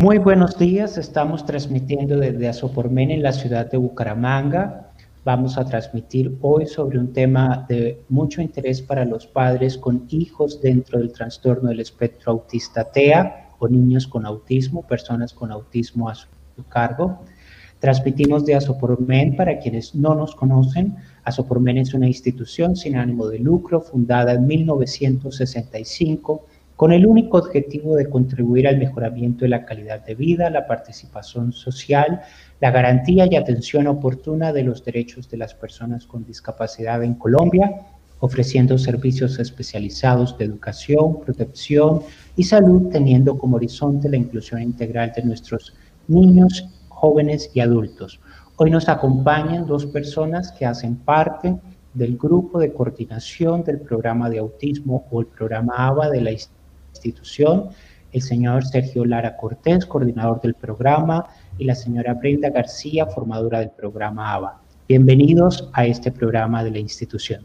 Muy buenos días, estamos transmitiendo desde Asopormen en la ciudad de Bucaramanga. Vamos a transmitir hoy sobre un tema de mucho interés para los padres con hijos dentro del trastorno del espectro autista TEA o niños con autismo, personas con autismo a su cargo. Transmitimos de Asopormen para quienes no nos conocen. Asopormen es una institución sin ánimo de lucro fundada en 1965 con el único objetivo de contribuir al mejoramiento de la calidad de vida, la participación social, la garantía y atención oportuna de los derechos de las personas con discapacidad en Colombia, ofreciendo servicios especializados de educación, protección y salud, teniendo como horizonte la inclusión integral de nuestros niños, jóvenes y adultos. Hoy nos acompañan dos personas que hacen parte del grupo de coordinación del programa de autismo o el programa ABA de la institución, el señor Sergio Lara Cortés, coordinador del programa, y la señora Brenda García, formadora del programa ABA. Bienvenidos a este programa de la institución.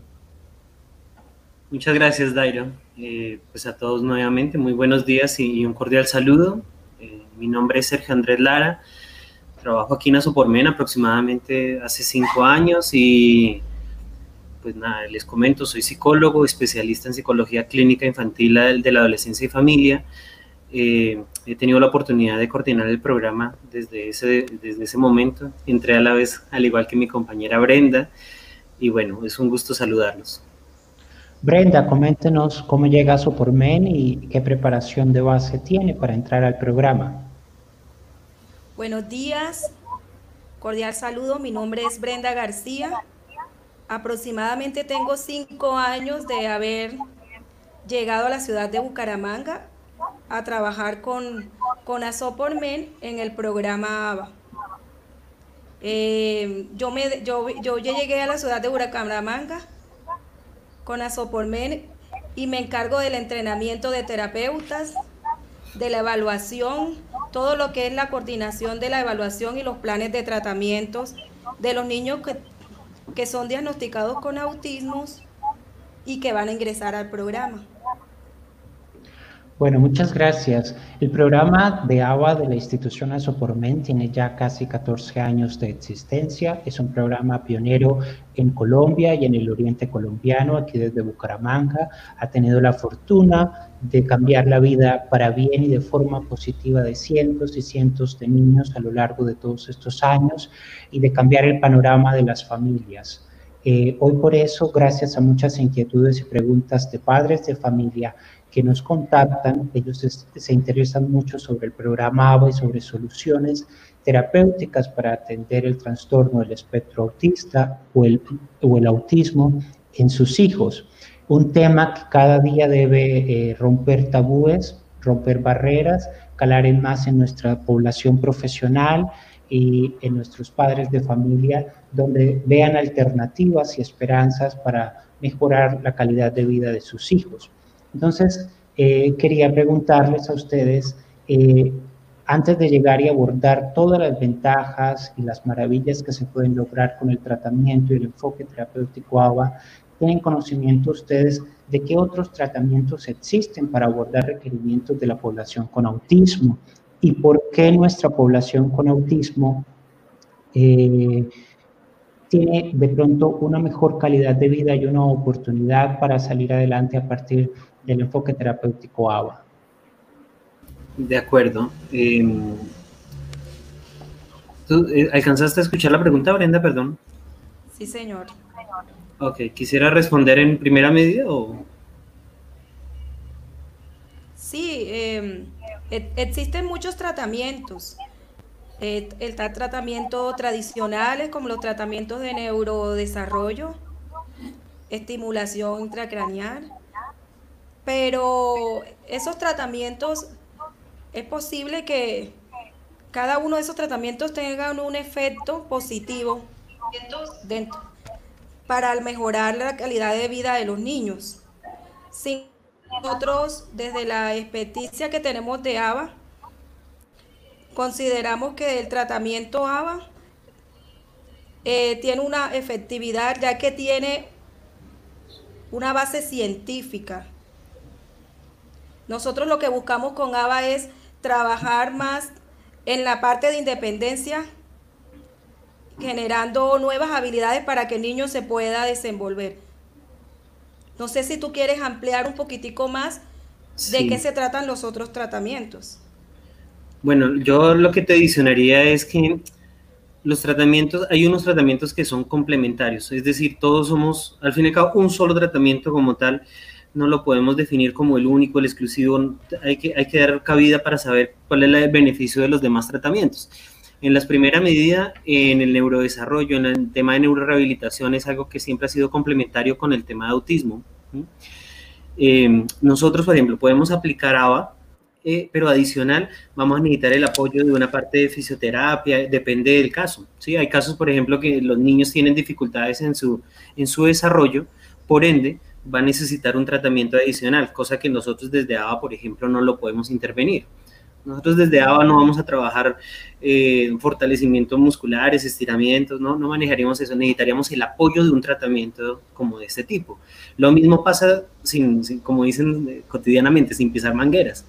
Muchas gracias, Dairo. Eh, pues a todos nuevamente, muy buenos días y, un cordial saludo. Eh, mi nombre es Sergio Andrés Lara, trabajo aquí en Asopormen aproximadamente hace cinco años y pues nada, les comento, soy psicólogo, especialista en psicología clínica infantil de la adolescencia y familia. Eh, he tenido la oportunidad de coordinar el programa desde ese, desde ese momento. Entré a la vez, al igual que mi compañera Brenda, y bueno, es un gusto saludarlos. Brenda, coméntenos cómo llega a Sopormen y qué preparación de base tiene para entrar al programa. Buenos días, cordial saludo, mi nombre es Brenda García, aproximadamente tengo cinco años de haber llegado a la ciudad de Bucaramanga a trabajar con, con en el programa ABA. Eh, yo, me, yo, yo llegué a la ciudad de Bucaramanga con Asopormen y me encargo del entrenamiento de terapeutas, de la evaluación, todo lo que es la coordinación de la evaluación y los planes de tratamientos de los niños que que son diagnosticados con autismos y que van a ingresar al programa. Bueno, muchas gracias. El programa de ABA de la institución Asopormen tiene ya casi 14 años de existencia. Es un programa pionero en Colombia y en el oriente colombiano, aquí desde Bucaramanga. Ha tenido la fortuna de cambiar la vida para bien y de forma positiva de cientos y cientos de niños a lo largo de todos estos años y de cambiar el panorama de las familias. Eh, hoy por eso, gracias a muchas inquietudes y preguntas de padres de familia, que nos contactan, ellos se interesan mucho sobre el programa ABA y sobre soluciones terapéuticas para atender el trastorno del espectro autista o el, o el autismo en sus hijos. Un tema que cada día debe eh, romper tabúes, romper barreras, calar en más en nuestra población profesional y en nuestros padres de familia, donde vean alternativas y esperanzas para mejorar la calidad de vida de sus hijos. Entonces, eh, quería preguntarles a ustedes, eh, antes de llegar y abordar todas las ventajas y las maravillas que se pueden lograr con el tratamiento y el enfoque terapéutico ABA, ¿tienen conocimiento ustedes de qué otros tratamientos existen para abordar requerimientos de la población con autismo? ¿Y por qué nuestra población con autismo eh, tiene de pronto una mejor calidad de vida y una oportunidad para salir adelante a partir del enfoque terapéutico ABA. De acuerdo. Em, ¿Tú eh, alcanzaste a escuchar la pregunta, Brenda? Perdón. Sí, señor. Ok, ¿quisiera responder en primera medida o...? Sí, em, e, existen muchos tratamientos. Eh, el tratamiento tradicionales como los tratamientos de neurodesarrollo, estimulación intracraneal, pero esos tratamientos, es posible que cada uno de esos tratamientos tenga un efecto positivo dentro, para mejorar la calidad de vida de los niños. Nosotros, desde la experticia que tenemos de ABA, consideramos que el tratamiento ABA eh, tiene una efectividad ya que tiene una base científica nosotros lo que buscamos con ABA es trabajar más en la parte de independencia, generando nuevas habilidades para que el niño se pueda desenvolver. No sé si tú quieres ampliar un poquitico más de qué se tratan los otros tratamientos. Bueno, yo lo que te adicionaría es que los tratamientos, hay unos tratamientos que son complementarios, es decir, todos somos, al fin y al cabo, un solo tratamiento como tal, no lo podemos definir como el único, el exclusivo, hay que, hay que dar cabida para saber cuál es el beneficio de los demás tratamientos. En las primeras medidas, en el neurodesarrollo, en el tema de neurorehabilitación, es algo que siempre ha sido complementario con el tema de autismo. Eh, nosotros, por ejemplo, podemos aplicar ABA, eh, pero adicional vamos a necesitar el apoyo de una parte de fisioterapia, depende del caso. ¿sí? Hay casos, por ejemplo, que los niños tienen dificultades en su, en su desarrollo, por ende, va a necesitar un tratamiento adicional, cosa que nosotros desde ABA, por ejemplo, no lo podemos intervenir. Nosotros desde ABA no vamos a trabajar eh, fortalecimientos musculares, estiramientos, ¿no? no manejaríamos eso, necesitaríamos el apoyo de un tratamiento como de este tipo. Lo mismo pasa, como dicen eh, cotidianamente, sin pisar mangueras.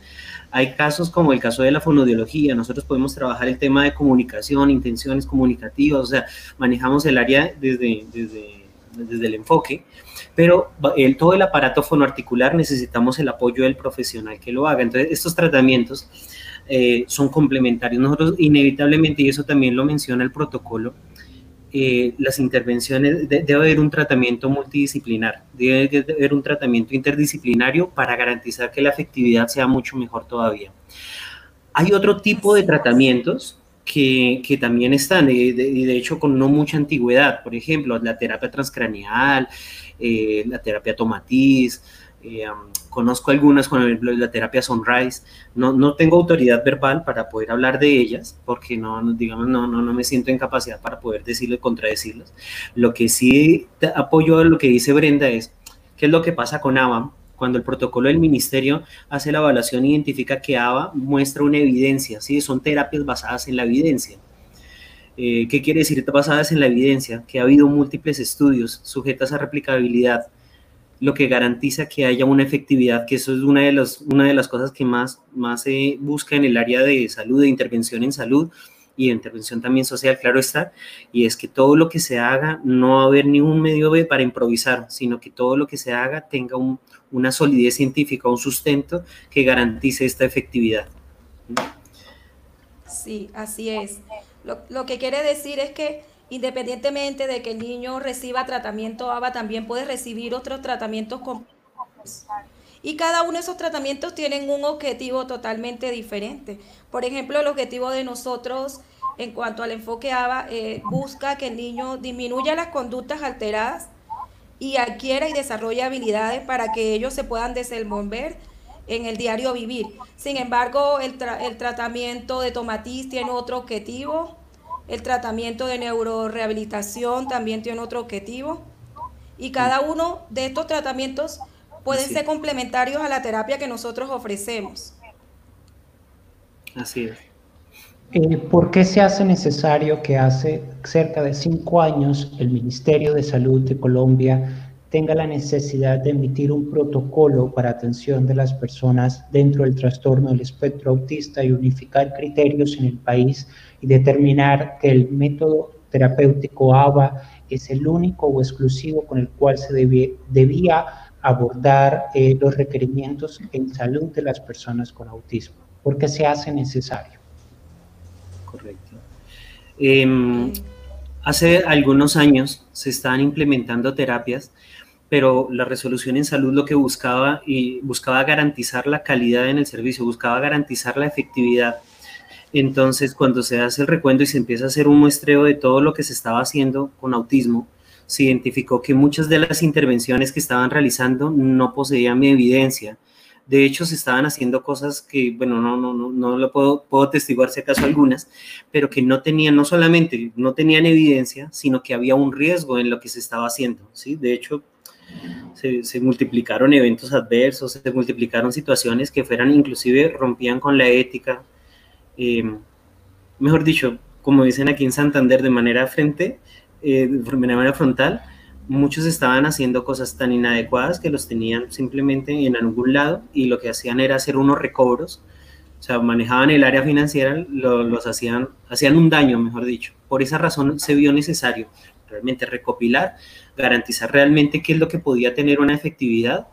Hay casos como el caso de la fonodiología, nosotros podemos trabajar el tema de comunicación, intenciones comunicativas, o sea, manejamos el área desde, desde, desde el enfoque, pero el, todo el aparato fonoarticular necesitamos el apoyo del profesional que lo haga. Entonces, estos tratamientos eh, son complementarios. Nosotros inevitablemente, y eso también lo menciona el protocolo, eh, las intervenciones, debe haber un tratamiento multidisciplinar, debe haber un tratamiento interdisciplinario para garantizar que la efectividad sea mucho mejor todavía. Hay otro tipo de tratamientos que, que también están, y de, hecho con no mucha antigüedad, por ejemplo, la terapia transcranial, eh, la terapia tomatiz, eh, conozco algunas, con la terapia Sunrise. No, no tengo autoridad verbal para poder hablar de ellas, porque no, digamos, no, no, no me siento en capacidad para poder decirlo y contradecirlas. Lo que sí apoyo a lo que dice Brenda es, ¿qué es lo que pasa con ABA? Cuando el protocolo del ministerio hace la evaluación, identifica que ABA muestra una evidencia, ¿sí? son terapias basadas en la evidencia. Eh, ¿Qué quiere decir basadas en la evidencia? Que ha habido múltiples estudios sujetas a replicabilidad lo que garantiza que haya una efectividad, que eso es una de, las, una de las cosas que más, más se busca en el área de salud, de intervención en salud y de intervención también social, claro está, y es que todo lo que se haga no va a haber ningún medio B para improvisar, sino que todo lo que se haga tenga una solidez científica, un sustento que garantice esta efectividad. Sí, así es. Lo, que quiere decir es que Independientemente de que el niño reciba tratamiento ABA, también puede recibir otros tratamientos y cada uno de esos tratamientos tienen un objetivo totalmente diferente. Por ejemplo, el objetivo de nosotros en cuanto al enfoque ABA eh, busca que el niño disminuya las conductas alteradas y adquiera y desarrolle habilidades para que ellos se puedan desenvolver en el diario vivir. Sin embargo, el, el tratamiento de tomatiz tiene otro objetivo el tratamiento de neurorehabilitación también tiene otro objetivo. Y cada uno de estos tratamientos pueden ser complementarios a la terapia que nosotros ofrecemos. Así es. Eh, ¿Por qué se hace necesario que hace cerca de cinco años el Ministerio de Salud de Colombia tenga la necesidad de emitir un protocolo para atención de las personas dentro del trastorno del espectro autista y unificar criterios en el país y determinar que el método terapéutico ABA es el único o exclusivo con el cual se debía abordar eh, los requerimientos en salud de las personas con autismo, porque se hace necesario. Correcto. Em, hace algunos años se estaban implementando terapias pero la resolución en salud lo que buscaba y buscaba garantizar la calidad en el servicio, buscaba garantizar la efectividad. Entonces, cuando se hace el recuento y se empieza a hacer un muestreo de todo lo que se estaba haciendo con autismo, se identificó que muchas de las intervenciones que estaban realizando no poseían evidencia. De hecho, se estaban haciendo cosas que, bueno, no, no, no, no lo puedo, puedo testiguar si acaso algunas, pero que no tenían, no solamente no tenían evidencia, sino que había un riesgo en lo que se estaba haciendo, ¿sí? De hecho, se, multiplicaron eventos adversos, se multiplicaron situaciones que fueran inclusive rompían con la ética. Em, mejor dicho, como dicen aquí en Santander, de manera frente, eh, de manera frontal, muchos estaban haciendo cosas tan inadecuadas que los tenían simplemente en algún lado y lo que hacían era hacer unos recobros o sea, manejaban el área financiera, los hacían, hacían un daño, mejor dicho. Por esa razón se vio necesario realmente recopilar, garantizar realmente qué es lo que podía tener una efectividad,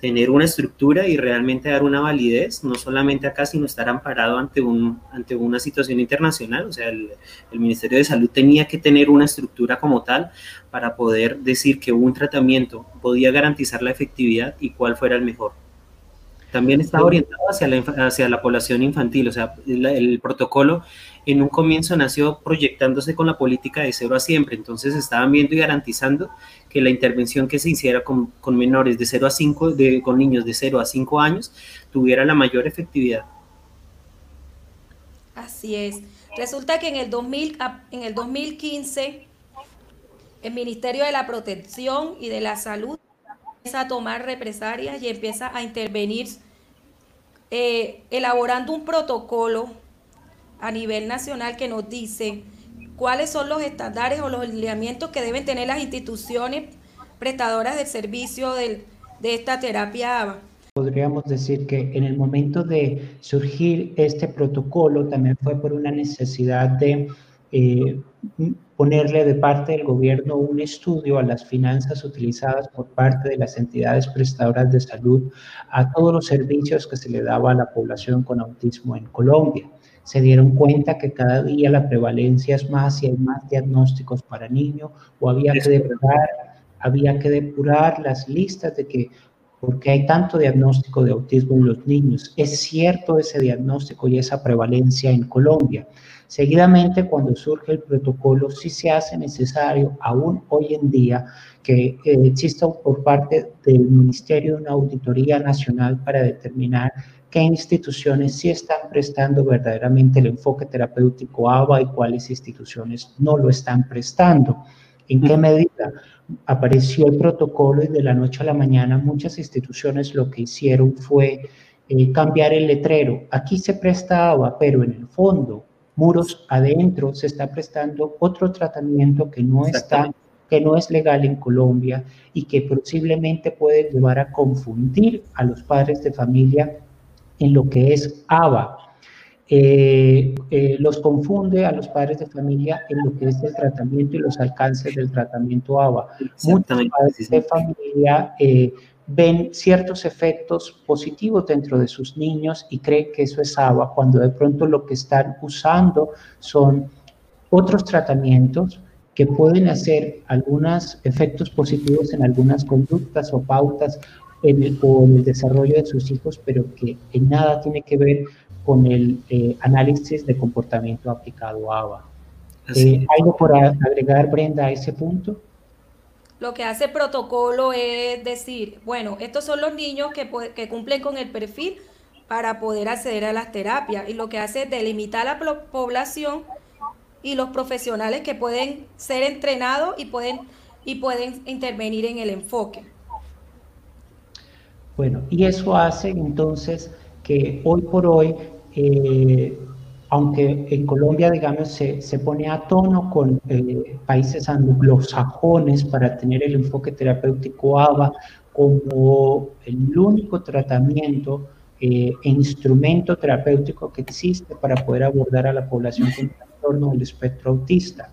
tener una estructura y realmente dar una validez, no solamente acá, sino estar amparado ante, un, ante una situación internacional. O sea, el, el Ministerio de Salud tenía que tener una estructura como tal para poder decir que un tratamiento podía garantizar la efectividad y cuál fuera el mejor. También está orientado hacia la, hacia la población infantil, o sea, el, protocolo en un comienzo nació proyectándose con la política de cero a siempre, entonces estaban viendo y garantizando que la intervención que se hiciera con, con menores de 0 a 5, de, con niños de 0 a 5 años, tuviera la mayor efectividad. Así es. Resulta que en el, 2000, en el 2015 el Ministerio de la Protección y de la Salud a tomar represalias y empieza a intervenir eh, elaborando un protocolo a nivel nacional que nos dice cuáles son los estándares o los lineamientos que deben tener las instituciones prestadoras de servicio de esta terapia. Podríamos decir que en el momento de surgir este protocolo también fue por una necesidad de eh, ponerle de parte del gobierno un estudio a las finanzas utilizadas por parte de las entidades prestadoras de salud a todos los servicios que se le daba a la población con autismo en Colombia. Se dieron cuenta que cada día la prevalencia es más y hay más diagnósticos para niños o había que depurar, había que depurar las listas de que porque hay tanto diagnóstico de autismo en los niños. Es cierto ese diagnóstico y esa prevalencia en Colombia. Seguidamente, cuando surge el protocolo, sí se hace necesario, aún hoy en día, que eh, exista por parte del Ministerio una auditoría nacional para determinar qué instituciones sí están prestando verdaderamente el enfoque terapéutico ABA y cuáles instituciones no lo están prestando. ¿En qué medida? Apareció el protocolo y de la noche a la mañana muchas instituciones lo que hicieron fue eh, cambiar el letrero. Aquí se presta ABA, pero en el fondo muros adentro se está prestando otro tratamiento que no está que no es legal en Colombia y que posiblemente puede llevar a confundir a los padres de familia en lo que es ABA. Eh, eh, los confunde a los padres de familia en lo que es el tratamiento y los alcances del tratamiento ABA. Muchos padres de familia eh, ven ciertos efectos positivos dentro de sus niños y creen que eso es agua, cuando de pronto lo que están usando son otros tratamientos que pueden hacer algunos efectos positivos en algunas conductas o pautas en el, o en el desarrollo de sus hijos, pero que en nada tiene que ver con el eh, análisis de comportamiento aplicado a ABA. Eh, ¿Algo por agregar, Brenda, a ese punto? Lo que hace el protocolo es decir, bueno, estos son los niños que, cumplen con el perfil para poder acceder a las terapias y lo que hace es delimitar la población y los profesionales que pueden ser entrenados y pueden, y pueden intervenir en el enfoque. Bueno, y eso hace entonces que hoy por hoy eh, aunque en Colombia, digamos, se, se pone a tono con eh, países anglosajones para tener el enfoque terapéutico ABA como el único tratamiento eh, e instrumento terapéutico que existe para poder abordar a la población con trastorno del espectro autista.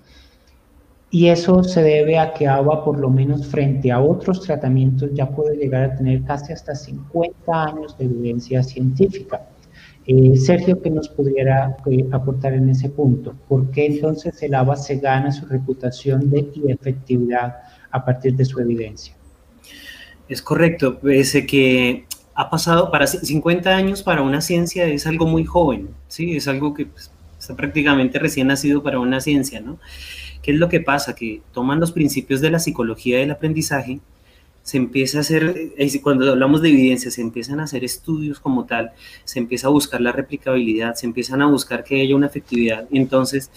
Y eso se debe a que ABA, por lo menos frente a otros tratamientos, ya puede llegar a tener casi hasta 50 años de evidencia científica. Eh, Sergio, ¿qué nos pudiera eh, aportar en ese punto? ¿Por qué entonces el ABA se gana su reputación de efectividad a partir de su evidencia? Es correcto, pese que ha pasado para 50 años para una ciencia es algo muy joven, ¿sí? Es algo que pues, está prácticamente recién nacido para una ciencia, ¿no? ¿Qué es lo que pasa? Que toman los principios de la psicología del aprendizaje se empieza a hacer, cuando hablamos de evidencia, se empiezan a hacer estudios como tal, se empieza a buscar la replicabilidad, se empiezan a buscar que haya una efectividad. Entonces,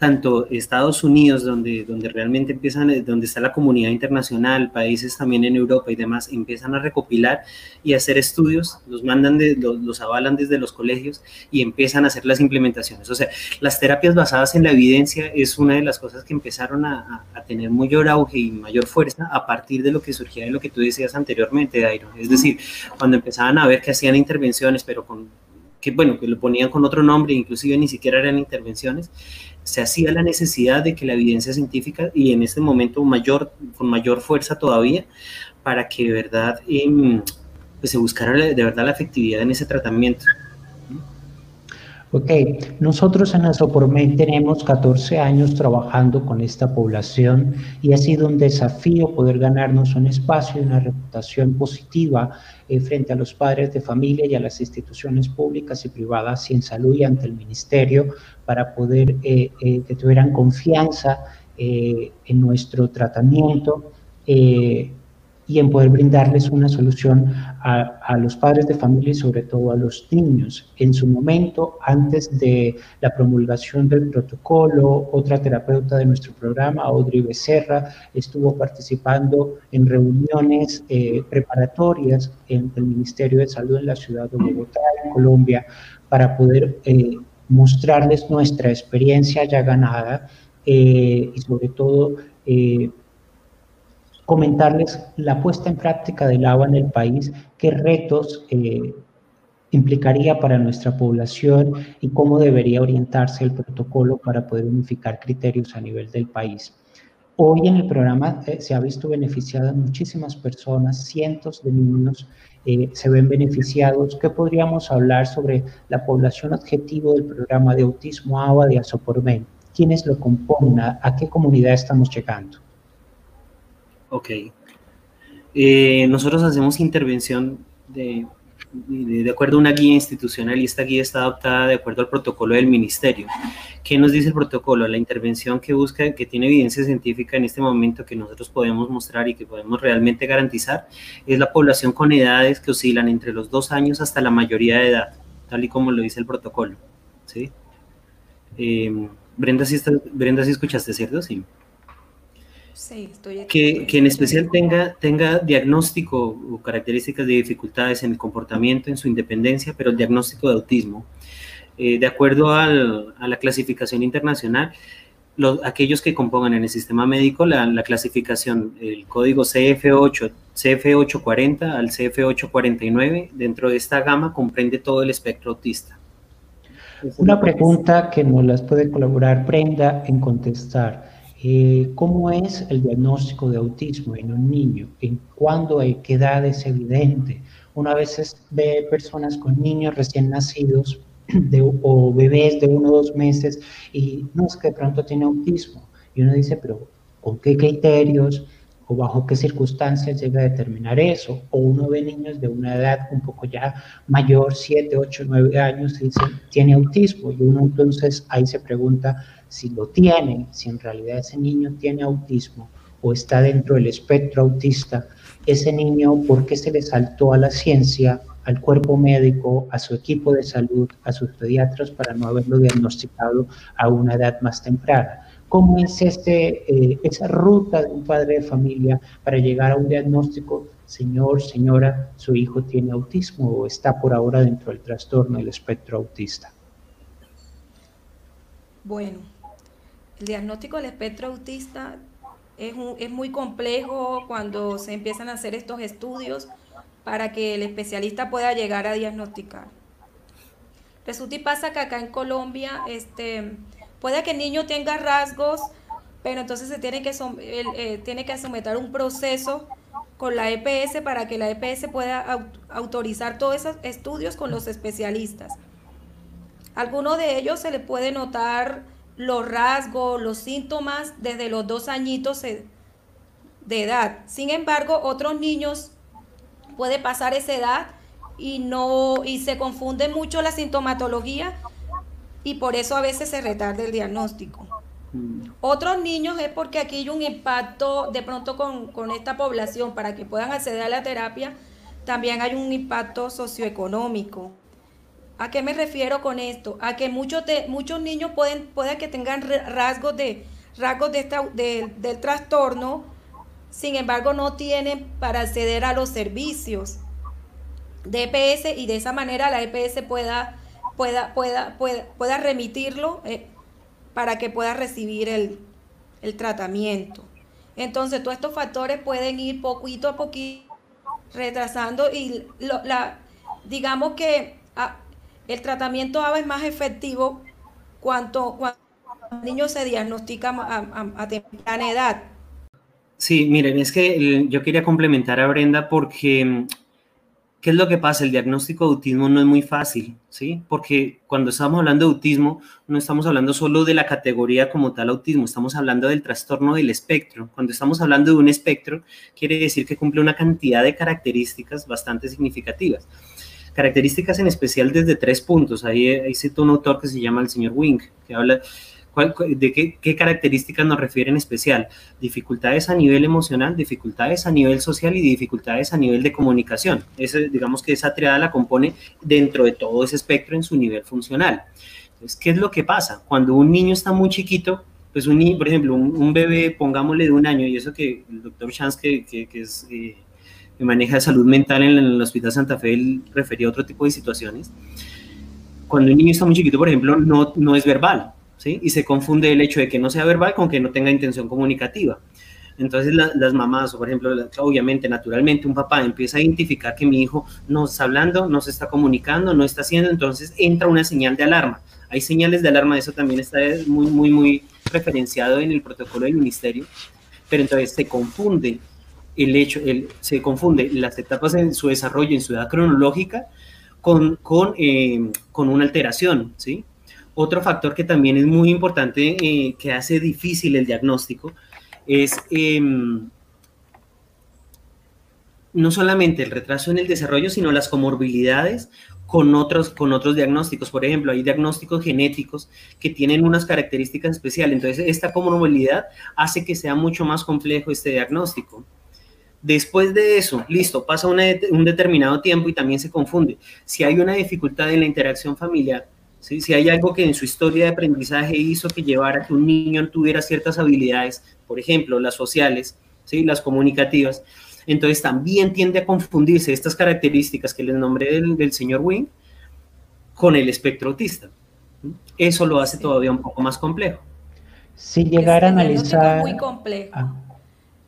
tanto Estados Unidos, donde, donde realmente empiezan, eh, donde está la comunidad internacional, países también en Europa y demás, empiezan a recopilar y hacer estudios, los mandan, de, los, avalan desde los colegios y empiezan a hacer las implementaciones. O sea, las terapias basadas en la evidencia es una de las cosas que empezaron a, a, tener mayor auge y mayor fuerza a partir de lo que surgía de lo que tú decías anteriormente, Dairo. Es decir, cuando empezaban a ver que hacían intervenciones, pero con que bueno, que lo ponían con otro nombre, inclusive ni siquiera eran intervenciones, se hacía la necesidad de que la evidencia científica, y en este momento mayor, con mayor fuerza todavía, para que de verdad em, pues se buscara de verdad la efectividad en ese tratamiento. Ok, nosotros en Asopormen tenemos 14 años trabajando con esta población y ha sido un desafío poder ganarnos un espacio y una reputación positiva eh, frente a los padres de familia y a las instituciones públicas y privadas y en salud y ante el ministerio para poder eh, eh, que tuvieran confianza en nuestro tratamiento y en poder brindarles una solución a, los padres de familia y sobre todo a los niños. En su momento, antes de la promulgación del protocolo, otra terapeuta de nuestro programa, Audrey Becerra, estuvo participando en reuniones eh, preparatorias en el Ministerio de Salud en la ciudad de Bogotá, en Colombia, para poder eh, mostrarles nuestra experiencia ya ganada eh, y sobre todo comentarles la puesta en práctica del agua en el país, qué retos eh, implicaría para nuestra población y cómo debería orientarse el protocolo para poder unificar criterios a nivel del país. Hoy en el programa eh, se ha visto beneficiadas muchísimas personas, cientos de niños eh, se ven beneficiados. ¿Qué podríamos hablar sobre la población objetivo del programa de autismo ABA de Asopormen? ¿Quiénes lo componen? ¿A qué comunidad estamos llegando? Ok. Eh, nosotros hacemos intervención de, de, acuerdo a una guía institucional y esta guía está adoptada de acuerdo al protocolo del ministerio. ¿Qué nos dice el protocolo? La intervención que busca, que tiene evidencia científica en este momento que nosotros podemos mostrar y que podemos realmente garantizar, es la población con edades que oscilan entre los dos años hasta la mayoría de edad, tal y como lo dice el protocolo. ¿sí? Eh, Brenda, si Brenda, ¿sí escuchaste, cierto? Sí que, que, en especial tenga, tenga diagnóstico o características de dificultades en el comportamiento, en su independencia, pero el diagnóstico de autismo. Eh, de acuerdo al, a la clasificación internacional, los, aquellos que compongan en el sistema médico la, la clasificación, el código CF8, CF840 al CF849, dentro de esta gama comprende todo el espectro autista. Una pregunta que nos las puede colaborar Brenda en contestar. Eh, ¿Cómo es el diagnóstico de autismo en un niño? ¿En cuándo, hay qué edad es evidente? Una vez ve personas con niños recién nacidos o bebés de uno o dos meses y no es que de pronto tiene autismo. Y uno dice, pero ¿con qué criterios o bajo qué circunstancias llega a determinar eso? O uno ve niños de una edad un poco ya mayor, 7, 8, 9 años y dice, tiene autismo. Y uno entonces ahí se pregunta, si lo tiene, si en realidad ese niño tiene autismo o está dentro del espectro autista, ese niño, ¿por qué se le saltó a la ciencia, al cuerpo médico, a su equipo de salud, a sus pediatras para no haberlo diagnosticado a una edad más temprana? ¿Cómo es este, eh, esa ruta de un padre de familia para llegar a un diagnóstico? Señor, señora, su hijo tiene autismo o está por ahora dentro del trastorno del espectro autista. Bueno, el diagnóstico del espectro autista es, es muy complejo cuando se empiezan a hacer estos estudios para que el especialista pueda llegar a diagnosticar. Resulta y pasa que acá en Colombia, este, puede que el niño tenga rasgos, pero entonces se tiene que, eh, tiene someter un proceso con la EPS para que la EPS pueda autorizar todos esos estudios con los especialistas. Algunos de ellos se le puede notar los rasgos, los síntomas desde los dos añitos de edad. Sin embargo, otros niños puede pasar esa edad y no y se confunde mucho la sintomatología y por eso a veces se retarda el diagnóstico. Mm. Otros niños es porque aquí hay un impacto de pronto con, esta población para que puedan acceder a la terapia, también hay un impacto socioeconómico. ¿A qué me refiero con esto? A que muchos, de, muchos niños pueden, pueden que tengan rasgos, de, rasgos de esta, del trastorno, sin embargo no tienen para acceder a los servicios de EPS y de esa manera la EPS pueda, pueda, pueda, pueda, remitirlo eh, para que pueda recibir el, tratamiento. Entonces, todos estos factores pueden ir poquito a poquito retrasando y la, digamos que el tratamiento ABA es más efectivo cuando, cuando el niño se diagnostica a, temprana edad. Sí, miren, es que yo quería complementar a Brenda porque ¿Qué es lo que pasa? El diagnóstico de autismo no es muy fácil, ¿sí? Porque cuando estamos hablando de autismo, no estamos hablando solo de la categoría como tal autismo, estamos hablando del trastorno del espectro. Cuando estamos hablando de un espectro, quiere decir que cumple una cantidad de características bastante significativas. Características en especial desde tres puntos. Ahí, cito un autor que se llama el señor Wing, que habla ¿De qué, características nos refiere en especial? Dificultades a nivel emocional, dificultades a nivel social y dificultades a nivel de comunicación. digamos que esa triada la compone dentro de todo ese espectro en su nivel funcional. Entonces, ¿qué es lo que pasa? Cuando un niño está muy chiquito, pues un niño, por ejemplo, un, bebé, pongámosle de un año, y eso que el doctor Chance, que, que, es, eh, que maneja salud mental en el Hospital Santa Fe, él refería a otro tipo de situaciones. Cuando un niño está muy chiquito, por ejemplo, no, no es verbal, y se confunde el hecho de que no sea verbal con que no tenga intención comunicativa. Entonces las mamás, por ejemplo, obviamente, naturalmente, un papá empieza a identificar que mi hijo no está hablando, no se está comunicando, no está haciendo, entonces entra una señal de alarma. Hay señales de alarma, eso también está muy, muy, muy referenciado en el protocolo del ministerio, pero entonces se confunde el hecho, se confunde las etapas en su desarrollo, en su edad cronológica, con, con, eh, con una alteración, ¿sí? Otro factor que también es muy importante, eh, que hace difícil el diagnóstico, es em, no solamente el retraso en el desarrollo, sino las comorbilidades con otros, con otros diagnósticos. Por ejemplo, hay diagnósticos genéticos que tienen unas características especiales. Entonces, esta comorbilidad hace que sea mucho más complejo este diagnóstico. Después de eso, listo, pasa un determinado tiempo y también se confunde. Si hay una dificultad en la interacción familiar, si hay algo que en su historia de aprendizaje hizo que llevara a que un niño tuviera ciertas habilidades, por ejemplo, las sociales, ¿sí? las comunicativas, entonces también tiende a confundirse estas características que les nombré del, señor Wing con el espectro autista. Eso lo hace todavía un poco más complejo. Si llegar a analizar... Es muy complejo. Ah.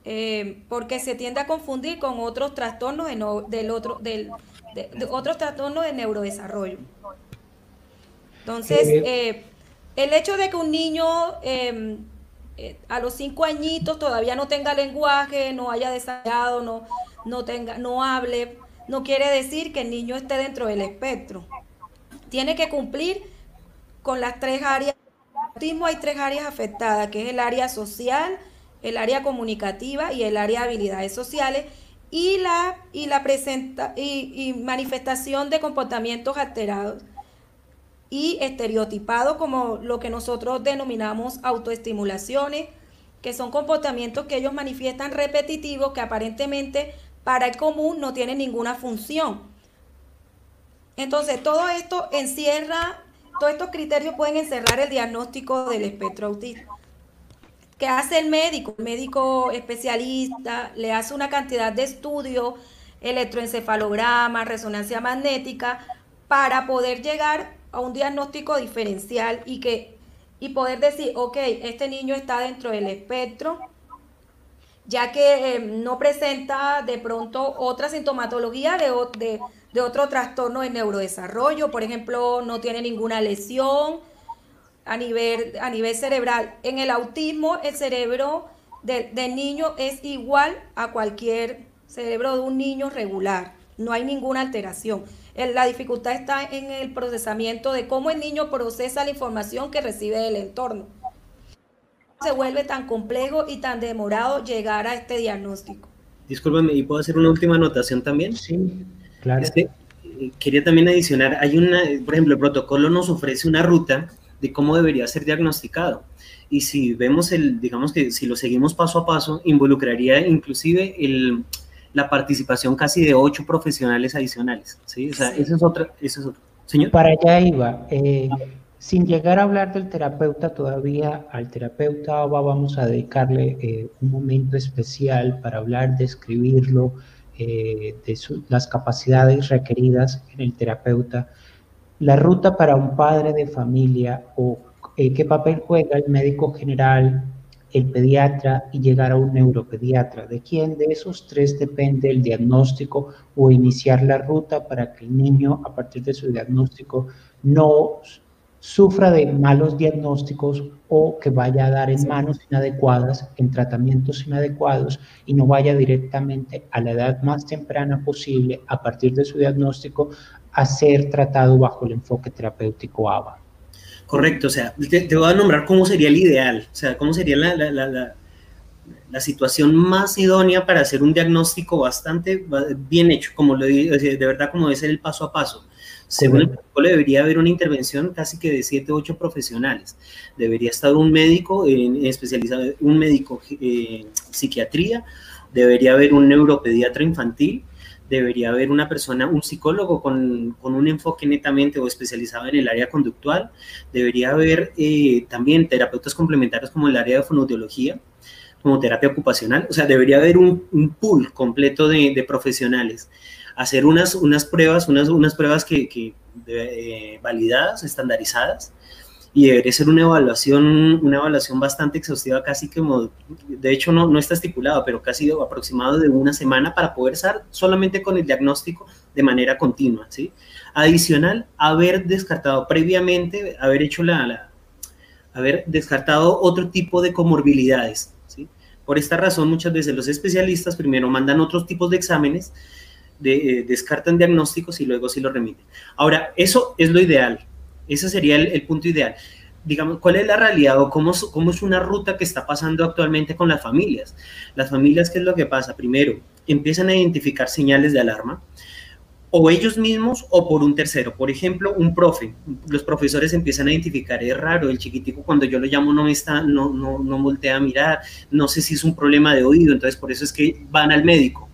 Eh, porque se tiende a confundir con otros trastornos del otro, del, de otros trastornos de neurodesarrollo. Entonces, eh, el hecho de que un niño em, eh, a los cinco añitos todavía no tenga lenguaje, no haya desarrollado, no, no, tenga, no hable, no quiere decir que el niño esté dentro del espectro. Tiene que cumplir con las tres áreas. Autismo hay tres áreas afectadas, que es el área social, el área comunicativa y el área de habilidades sociales y la, y la presenta, y manifestación de comportamientos alterados y estereotipado como lo que nosotros denominamos autoestimulaciones, que son comportamientos que ellos manifiestan repetitivos que aparentemente para el común no tienen ninguna función. Entonces, todo esto encierra, todos estos criterios pueden encerrar el diagnóstico del espectro autista. ¿Qué hace el médico? El médico especialista le hace una cantidad de estudios, electroencefalograma, resonancia magnética, para poder llegar a un diagnóstico diferencial y que y poder decir, ok, este niño está dentro del espectro, ya que eh, no presenta de pronto otra sintomatología de, de, de, otro trastorno de neurodesarrollo, por ejemplo, no tiene ninguna lesión a nivel, a nivel cerebral. En el autismo, el cerebro del niño es igual a cualquier cerebro de un niño regular, no hay ninguna alteración. La dificultad está en el procesamiento de cómo el niño procesa la información que recibe del entorno. Se vuelve tan complejo y tan demorado llegar a este diagnóstico. Discúlpame, ¿y puedo hacer una última anotación también? Sí, claro. Eh, quería también adicionar, hay una, por ejemplo, el protocolo nos ofrece una ruta de cómo debería ser diagnosticado. Y si vemos el, digamos que si lo seguimos paso a paso, involucraría inclusive el, la participación casi de ocho profesionales adicionales. ¿sí? O sea, eso es otra. Eso es otro. Señor. Para allá iba. Eh, sin llegar a hablar del terapeuta todavía, al terapeuta vamos a dedicarle eh, un momento especial para hablar, describirlo, eh, de las capacidades requeridas en el terapeuta. La ruta para un padre de familia o qué papel juega el médico general el pediatra y llegar a un neuropediatra. ¿De quién de esos tres depende el diagnóstico o iniciar la ruta para que el niño, a partir de su diagnóstico, no sufra de malos diagnósticos o que vaya a dar en manos inadecuadas, en tratamientos inadecuados y no vaya directamente a la edad más temprana posible, a partir de su diagnóstico, a ser tratado bajo el enfoque terapéutico ABA. Correcto, o sea, te, voy a nombrar cómo sería el ideal, o sea, cómo sería la, la, la, la situación más idónea para hacer un diagnóstico bastante bien hecho, como lo de verdad como debe ser el paso a paso. Según el protocolo, debería haber una intervención casi que de 7 o 8 profesionales. Debería estar un médico en, especializado, un médico en eh, psiquiatría, debería haber un neuropediatra infantil, debería haber una persona, un psicólogo con, con, un enfoque netamente o especializado en el área conductual, debería haber eh, también terapeutas complementarios como el área de fonoaudiología, como terapia ocupacional, o sea, debería haber un, un pool completo de, de profesionales. Hacer unas, unas pruebas, unas, unas pruebas que, que eh, validadas, estandarizadas, y debería ser una evaluación, una evaluación bastante exhaustiva, casi como, de hecho no, no está estipulado, pero casi aproximado de una semana para poder estar solamente con el diagnóstico de manera continua, ¿sí? Adicional, haber descartado previamente, haber hecho la, la haber descartado otro tipo de comorbilidades. Por esta razón, muchas veces los especialistas primero mandan otros tipos de exámenes eh, descartan diagnósticos y luego sí lo remiten. Ahora, eso es lo ideal, ese sería el, punto ideal. Digamos, ¿cuál es la realidad o cómo, cómo es una ruta que está pasando actualmente con las familias? Las familias, ¿qué es lo que pasa? Primero, empiezan a identificar señales de alarma, o ellos mismos o por un tercero. Por ejemplo, un profe. Los profesores empiezan a identificar, es raro, el chiquitico cuando yo lo llamo no está, no, no, no voltea a mirar, no sé si es un problema de oído, entonces por eso es que van al médico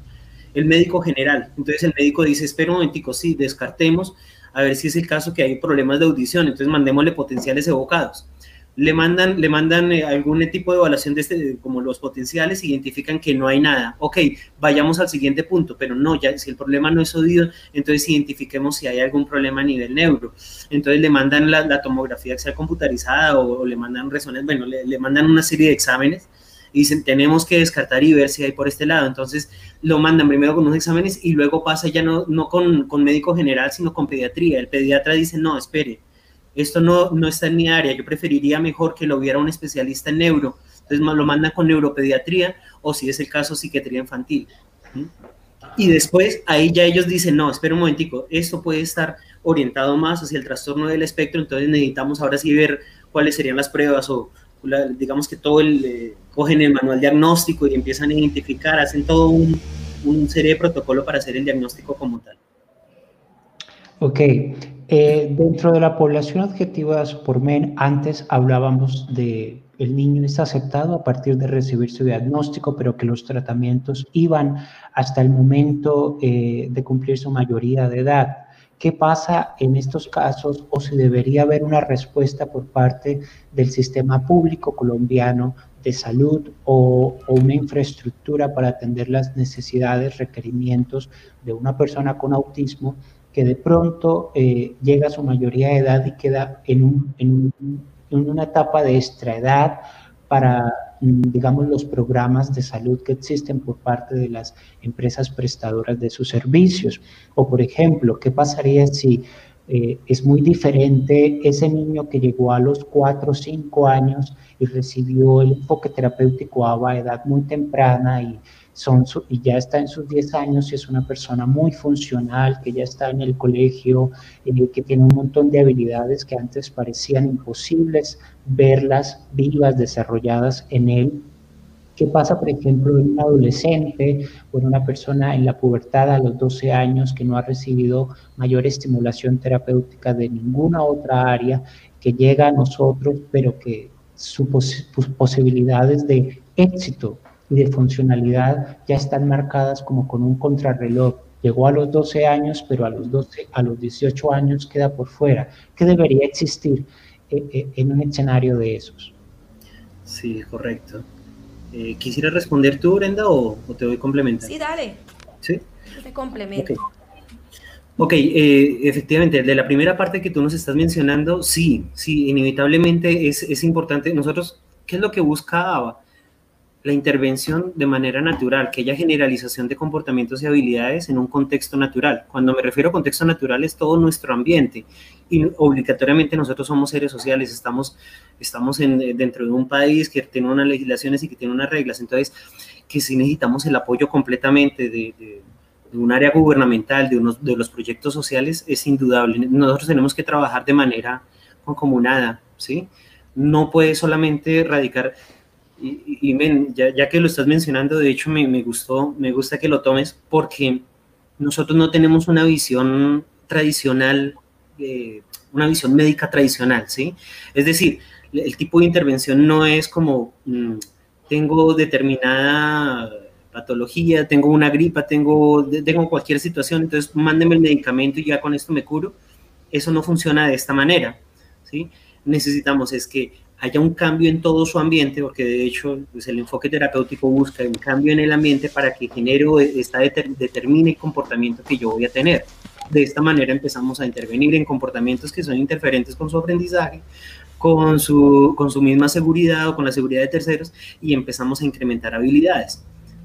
el médico general. Entonces el médico dice, espera un momentico, sí, descartemos, a ver si es el caso que hay problemas de audición, entonces mandémosle potenciales evocados. Le mandan, le mandan eh, algún tipo de evaluación de este, como los potenciales, identifican que no hay nada. Ok, vayamos al siguiente punto, pero no, ya si el problema no es oído, entonces identifiquemos si hay algún problema a nivel neuro. Entonces le mandan la, tomografía que sea computarizada o, le mandan resonancia, bueno, le, le mandan una serie de exámenes y dicen, tenemos que descartar y ver si hay por este lado. Entonces lo mandan primero con unos exámenes y luego pasa ya no, no con, con médico general, sino con pediatría. El pediatra dice, no, espere, esto no, no está en mi área, yo preferiría mejor que lo viera un especialista en neuro. Entonces lo mandan con neuropediatría o si es el caso, psiquiatría infantil. Y después ahí ya ellos dicen, no, espera un momentico, esto puede estar orientado más hacia el trastorno del espectro, entonces necesitamos ahora sí ver cuáles serían las pruebas o, digamos que todo el, eh, cogen el manual diagnóstico y empiezan a identificar, hacen todo un, un serie de protocolo para hacer el diagnóstico como tal. Ok, eh, dentro de la población objetiva por MEN, antes hablábamos de el niño está aceptado a partir de recibir su diagnóstico, pero que los tratamientos iban hasta el momento eh, de cumplir su mayoría de edad. ¿Qué pasa en estos casos o si debería haber una respuesta por parte del sistema público colombiano de salud o, una infraestructura para atender las necesidades, requerimientos de una persona con autismo que de pronto eh, llega a su mayoría de edad y queda en, una etapa de extraedad para digamos, los programas de salud que existen por parte de las empresas prestadoras de sus servicios. O, por ejemplo, ¿qué pasaría si eh, es muy diferente ese niño que llegó a los 4 o 5 años y recibió el enfoque terapéutico a edad muy temprana y son y ya está en sus 10 años y es una persona muy funcional, que ya está en el colegio, eh, que tiene un montón de habilidades que antes parecían imposibles verlas vivas, desarrolladas en él. ¿Qué pasa, por ejemplo, en un adolescente o en una persona en la pubertad a los 12 años que no ha recibido mayor estimulación terapéutica de ninguna otra área, que llega a nosotros, pero que sus posibilidades de éxito y de funcionalidad ya están marcadas como con un contrarreloj. Llegó a los 12 años, pero a los, 12, a los 18 años queda por fuera. ¿Qué debería existir eh, eh, en un escenario de esos? Sí, correcto. Eh, ¿Quisiera responder tú, Brenda, o, te doy complemento? Sí, dale. Sí. Te complemento. Ok, efectivamente, de la primera parte que tú nos estás mencionando, sí, sí, inevitablemente es, es importante. Nosotros, ¿qué es lo que busca ABA? La intervención de manera natural, que haya generalización de comportamientos y habilidades en un contexto natural. Cuando me refiero a contexto natural es todo nuestro ambiente y obligatoriamente nosotros somos seres sociales, estamos, estamos en, dentro de un país que tiene unas legislaciones y que tiene unas reglas, entonces que si necesitamos el apoyo completamente de, un área gubernamental, de, unos, de los proyectos sociales, es indudable. Nosotros tenemos que trabajar de manera concomunada, ¿sí? No puede solamente radicar y, ya, que lo estás mencionando, de hecho me, me, gustó, me gusta que lo tomes porque nosotros no tenemos una visión tradicional, eh, una visión médica tradicional, ¿sí? Es decir, el tipo de intervención no es como mm, tengo determinada patología, tengo una gripa, tengo, tengo cualquier situación, entonces mándeme el medicamento y ya con esto me curo. Eso no funciona de esta manera, ¿sí? Necesitamos es que haya un cambio en todo su ambiente, porque de hecho pues el enfoque terapéutico busca un cambio en el ambiente para que genere esta determine el comportamiento que yo voy a tener. De esta manera empezamos a intervenir en comportamientos que son interferentes con su aprendizaje, con su, con su misma seguridad o con la seguridad de terceros y empezamos a incrementar habilidades.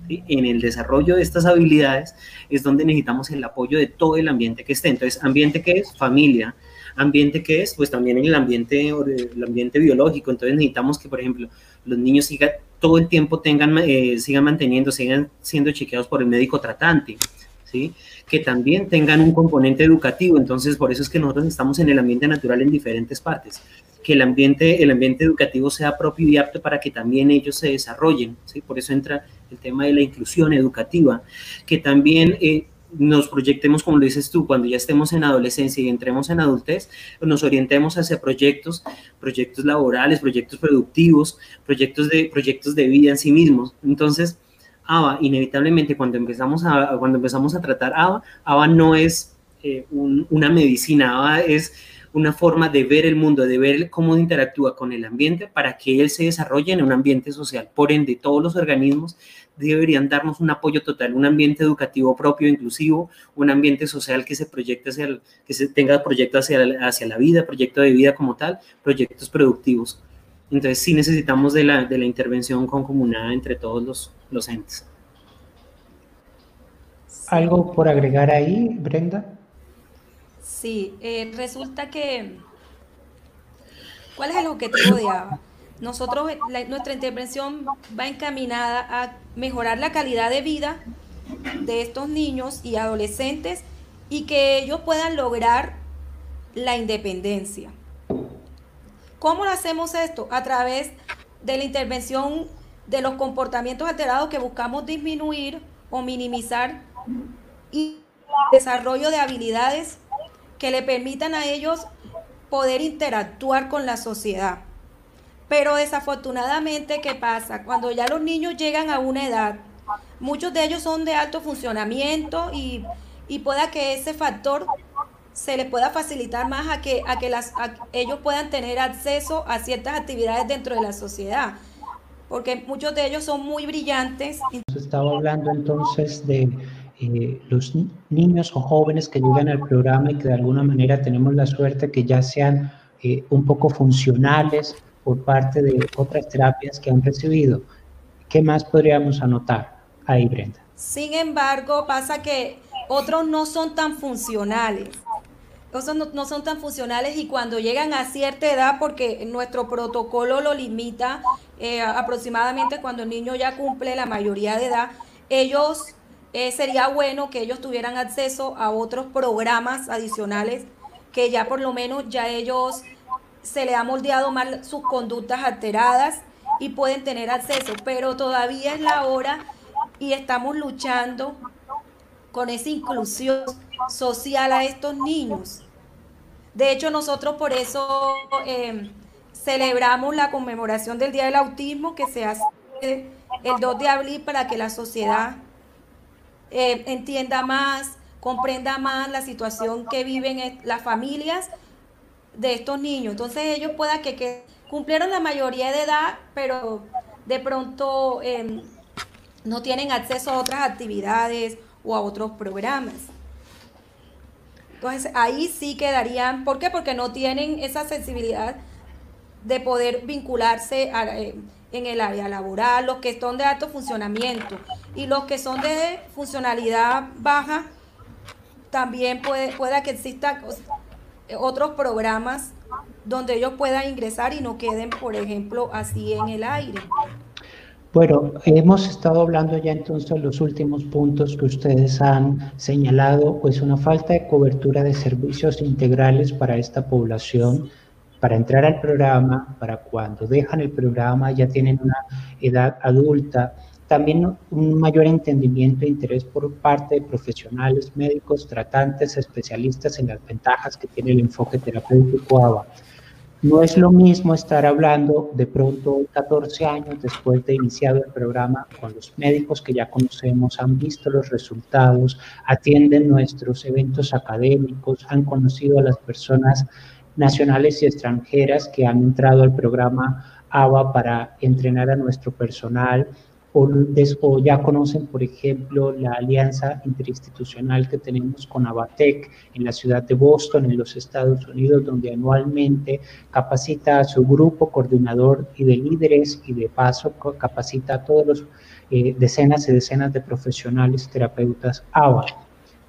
En el desarrollo de estas habilidades es donde necesitamos el apoyo de todo el ambiente que esté. Entonces, ambiente que es familia, ambiente que es, pues también en el ambiente, el ambiente biológico. Entonces necesitamos que, por ejemplo, los niños sigan, todo el tiempo tengan, eh, sigan manteniendo, sigan siendo chequeados por el médico tratante. ¿sí? que también tengan un componente educativo. Entonces, por eso es que nosotros estamos en el ambiente natural en diferentes partes. Que el ambiente, el ambiente educativo sea propio y apto para que también ellos se desarrollen. ¿sí? Por eso entra el tema de la inclusión educativa. Que también eh, nos proyectemos, como lo dices tú, cuando ya estemos en adolescencia y entremos en adultez, nos orientemos hacia proyectos, proyectos laborales, proyectos productivos, proyectos de, proyectos de vida en sí mismos. Entonces, ABA, inevitablemente cuando empezamos a, cuando empezamos a tratar ABA, ABA no es eh, una medicina, ABA es una forma de ver el mundo, de ver cómo interactúa con el ambiente para que él se desarrolle en un ambiente social. Por ende, todos los organismos deberían darnos un apoyo total, un ambiente educativo propio, inclusivo, un ambiente social que se proyecte hacia, que se tenga proyectos hacia, hacia la vida, proyecto de vida como tal, proyectos productivos. Entonces sí necesitamos de la, de la intervención concomunada entre todos los, los entes. ¿Algo por agregar ahí, Brenda? Sí, eh, resulta que, ¿cuál es el objetivo de ABA? Nosotros, nuestra intervención va encaminada a mejorar la calidad de vida de estos niños y adolescentes y que ellos puedan lograr la independencia. ¿Cómo lo hacemos esto? A través de la intervención de los comportamientos alterados que buscamos disminuir o minimizar y desarrollo de habilidades que le permitan a ellos poder interactuar con la sociedad. Pero desafortunadamente, ¿qué pasa? Cuando ya los niños llegan a una edad, muchos de ellos son de alto funcionamiento y, pueda que ese factor se les pueda facilitar más a que, a que las, ellos puedan tener acceso a ciertas actividades dentro de la sociedad, porque muchos de ellos son muy brillantes. Estaba hablando entonces de eh, los niños o jóvenes que llegan al programa y que de alguna manera tenemos la suerte que ya sean eh, un poco funcionales por parte de otras terapias que han recibido. ¿Qué más podríamos anotar ahí, Brenda? Sin embargo, pasa que otros no son tan funcionales. Otros no, son tan funcionales y cuando llegan a cierta edad, porque nuestro protocolo lo limita eh, aproximadamente cuando el niño ya cumple la mayoría de edad, ellos eh, sería bueno que ellos tuvieran acceso a otros programas adicionales que ya por lo menos ya ellos se le ha moldeado mal sus conductas alteradas y pueden tener acceso, pero todavía es la hora y estamos luchando con esa inclusión social a estos niños. De hecho, nosotros por eso em, celebramos la conmemoración del Día del Autismo que se hace el 2 de abril para que la sociedad eh, entienda más, comprenda más la situación que viven las familias de estos niños. Entonces ellos puedan que, cumplieron la mayoría de edad, pero de pronto em, no tienen acceso a otras actividades o a otros programas. Entonces ahí sí quedarían, ¿por qué? Porque no tienen esa sensibilidad de poder vincularse eh, en el área laboral, los que son de alto funcionamiento y los que son de funcionalidad baja, también puede, pueda que existan otros programas donde ellos puedan ingresar y no queden, por ejemplo, así en el aire. Bueno, hemos estado hablando ya entonces los últimos puntos que ustedes han señalado, pues una falta de cobertura de servicios integrales para esta población, para entrar al programa, para cuando dejan el programa ya tienen una edad adulta, también un mayor entendimiento e interés por parte de profesionales, médicos, tratantes, especialistas en las ventajas que tiene el enfoque terapéutico ABA. No es lo mismo estar hablando de pronto 14 años después de iniciado el programa con los médicos que ya conocemos, han visto los resultados, atienden nuestros eventos académicos, han conocido a las personas nacionales y extranjeras que han entrado al programa ABA para entrenar a nuestro personal, o, ya conocen, por ejemplo, la alianza interinstitucional que tenemos con Abatec en la ciudad de Boston, en los Estados Unidos, donde anualmente capacita a su grupo coordinador y de líderes y de paso capacita a todos los eh, decenas y decenas de profesionales terapeutas ABA.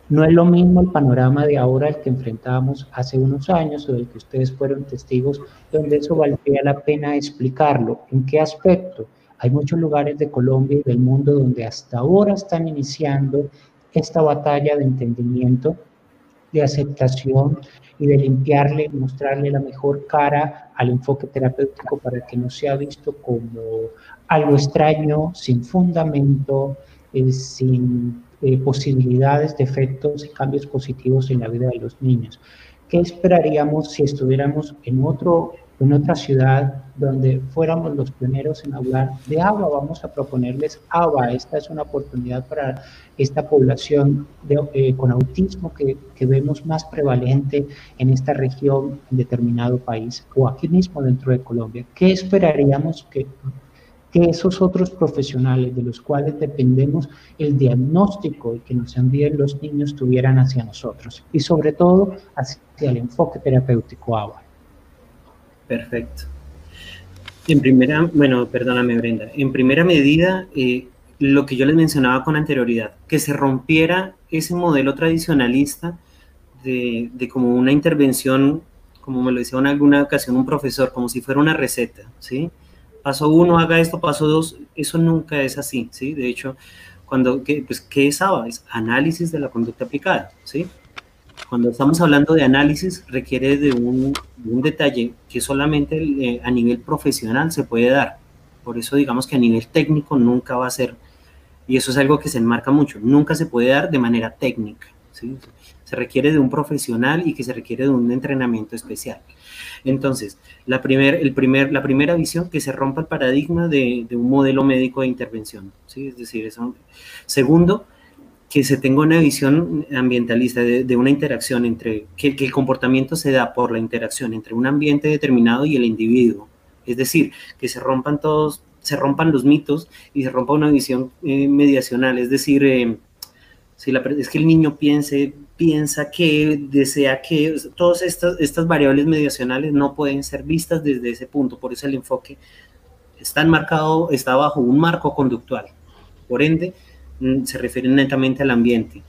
No es lo mismo el panorama de ahora el que enfrentábamos hace unos años o del que ustedes fueron testigos, donde eso valdría la pena explicarlo. ¿En qué aspecto? Hay muchos lugares de Colombia y del mundo donde hasta ahora están iniciando esta batalla de entendimiento, de aceptación y de limpiarle, mostrarle la mejor cara al enfoque terapéutico para que no sea visto como algo extraño, sin fundamento, eh, sin eh, posibilidades de efectos y cambios positivos en la vida de los niños. ¿Qué esperaríamos si estuviéramos en otro en otra ciudad donde fuéramos los pioneros en hablar de agua. Vamos a proponerles agua. Esta es una oportunidad para esta población eh, con autismo que, vemos más prevalente en esta región, en determinado país o aquí mismo dentro de Colombia. ¿Qué esperaríamos que, que esos otros profesionales de los cuales dependemos el diagnóstico y que nos envíen los niños tuvieran hacia nosotros? Y sobre todo hacia el enfoque terapéutico agua. Perfecto. En primera, bueno, perdóname Brenda, en primera medida, eh, lo que yo les mencionaba con anterioridad, que se rompiera ese modelo tradicionalista de, de, como una intervención, como me lo decía en alguna ocasión un profesor, como si fuera una receta, ¿sí? Paso uno, haga esto, paso dos, eso nunca es así, ¿sí? De hecho, cuando, ¿qué, pues, ¿qué es? Es análisis de la conducta aplicada, ¿sí? Cuando estamos hablando de análisis, requiere de un, detalle que solamente eh, a nivel profesional se puede dar. Por eso digamos que a nivel técnico nunca va a ser, y eso es algo que se enmarca mucho, nunca se puede dar de manera técnica. Se requiere de un profesional y que se requiere de un entrenamiento especial. Entonces, la, primer, el primer, la primera visión, que se rompa el paradigma de, un modelo médico de intervención. ¿sí? Es decir, eso. Segundo, que se tenga una visión ambientalista de, una interacción entre, que, el comportamiento se da por la interacción entre un ambiente determinado y el individuo. Es decir, que se rompan todos, se rompan los mitos y se rompa una visión eh, mediacional. Es decir, eh, si la, es que el niño piense, piensa que, desea que, todas estas, estas variables mediacionales no pueden ser vistas desde ese punto. Por eso el enfoque está enmarcado, está bajo un marco conductual. Por ende, se refieren netamente al ambiente.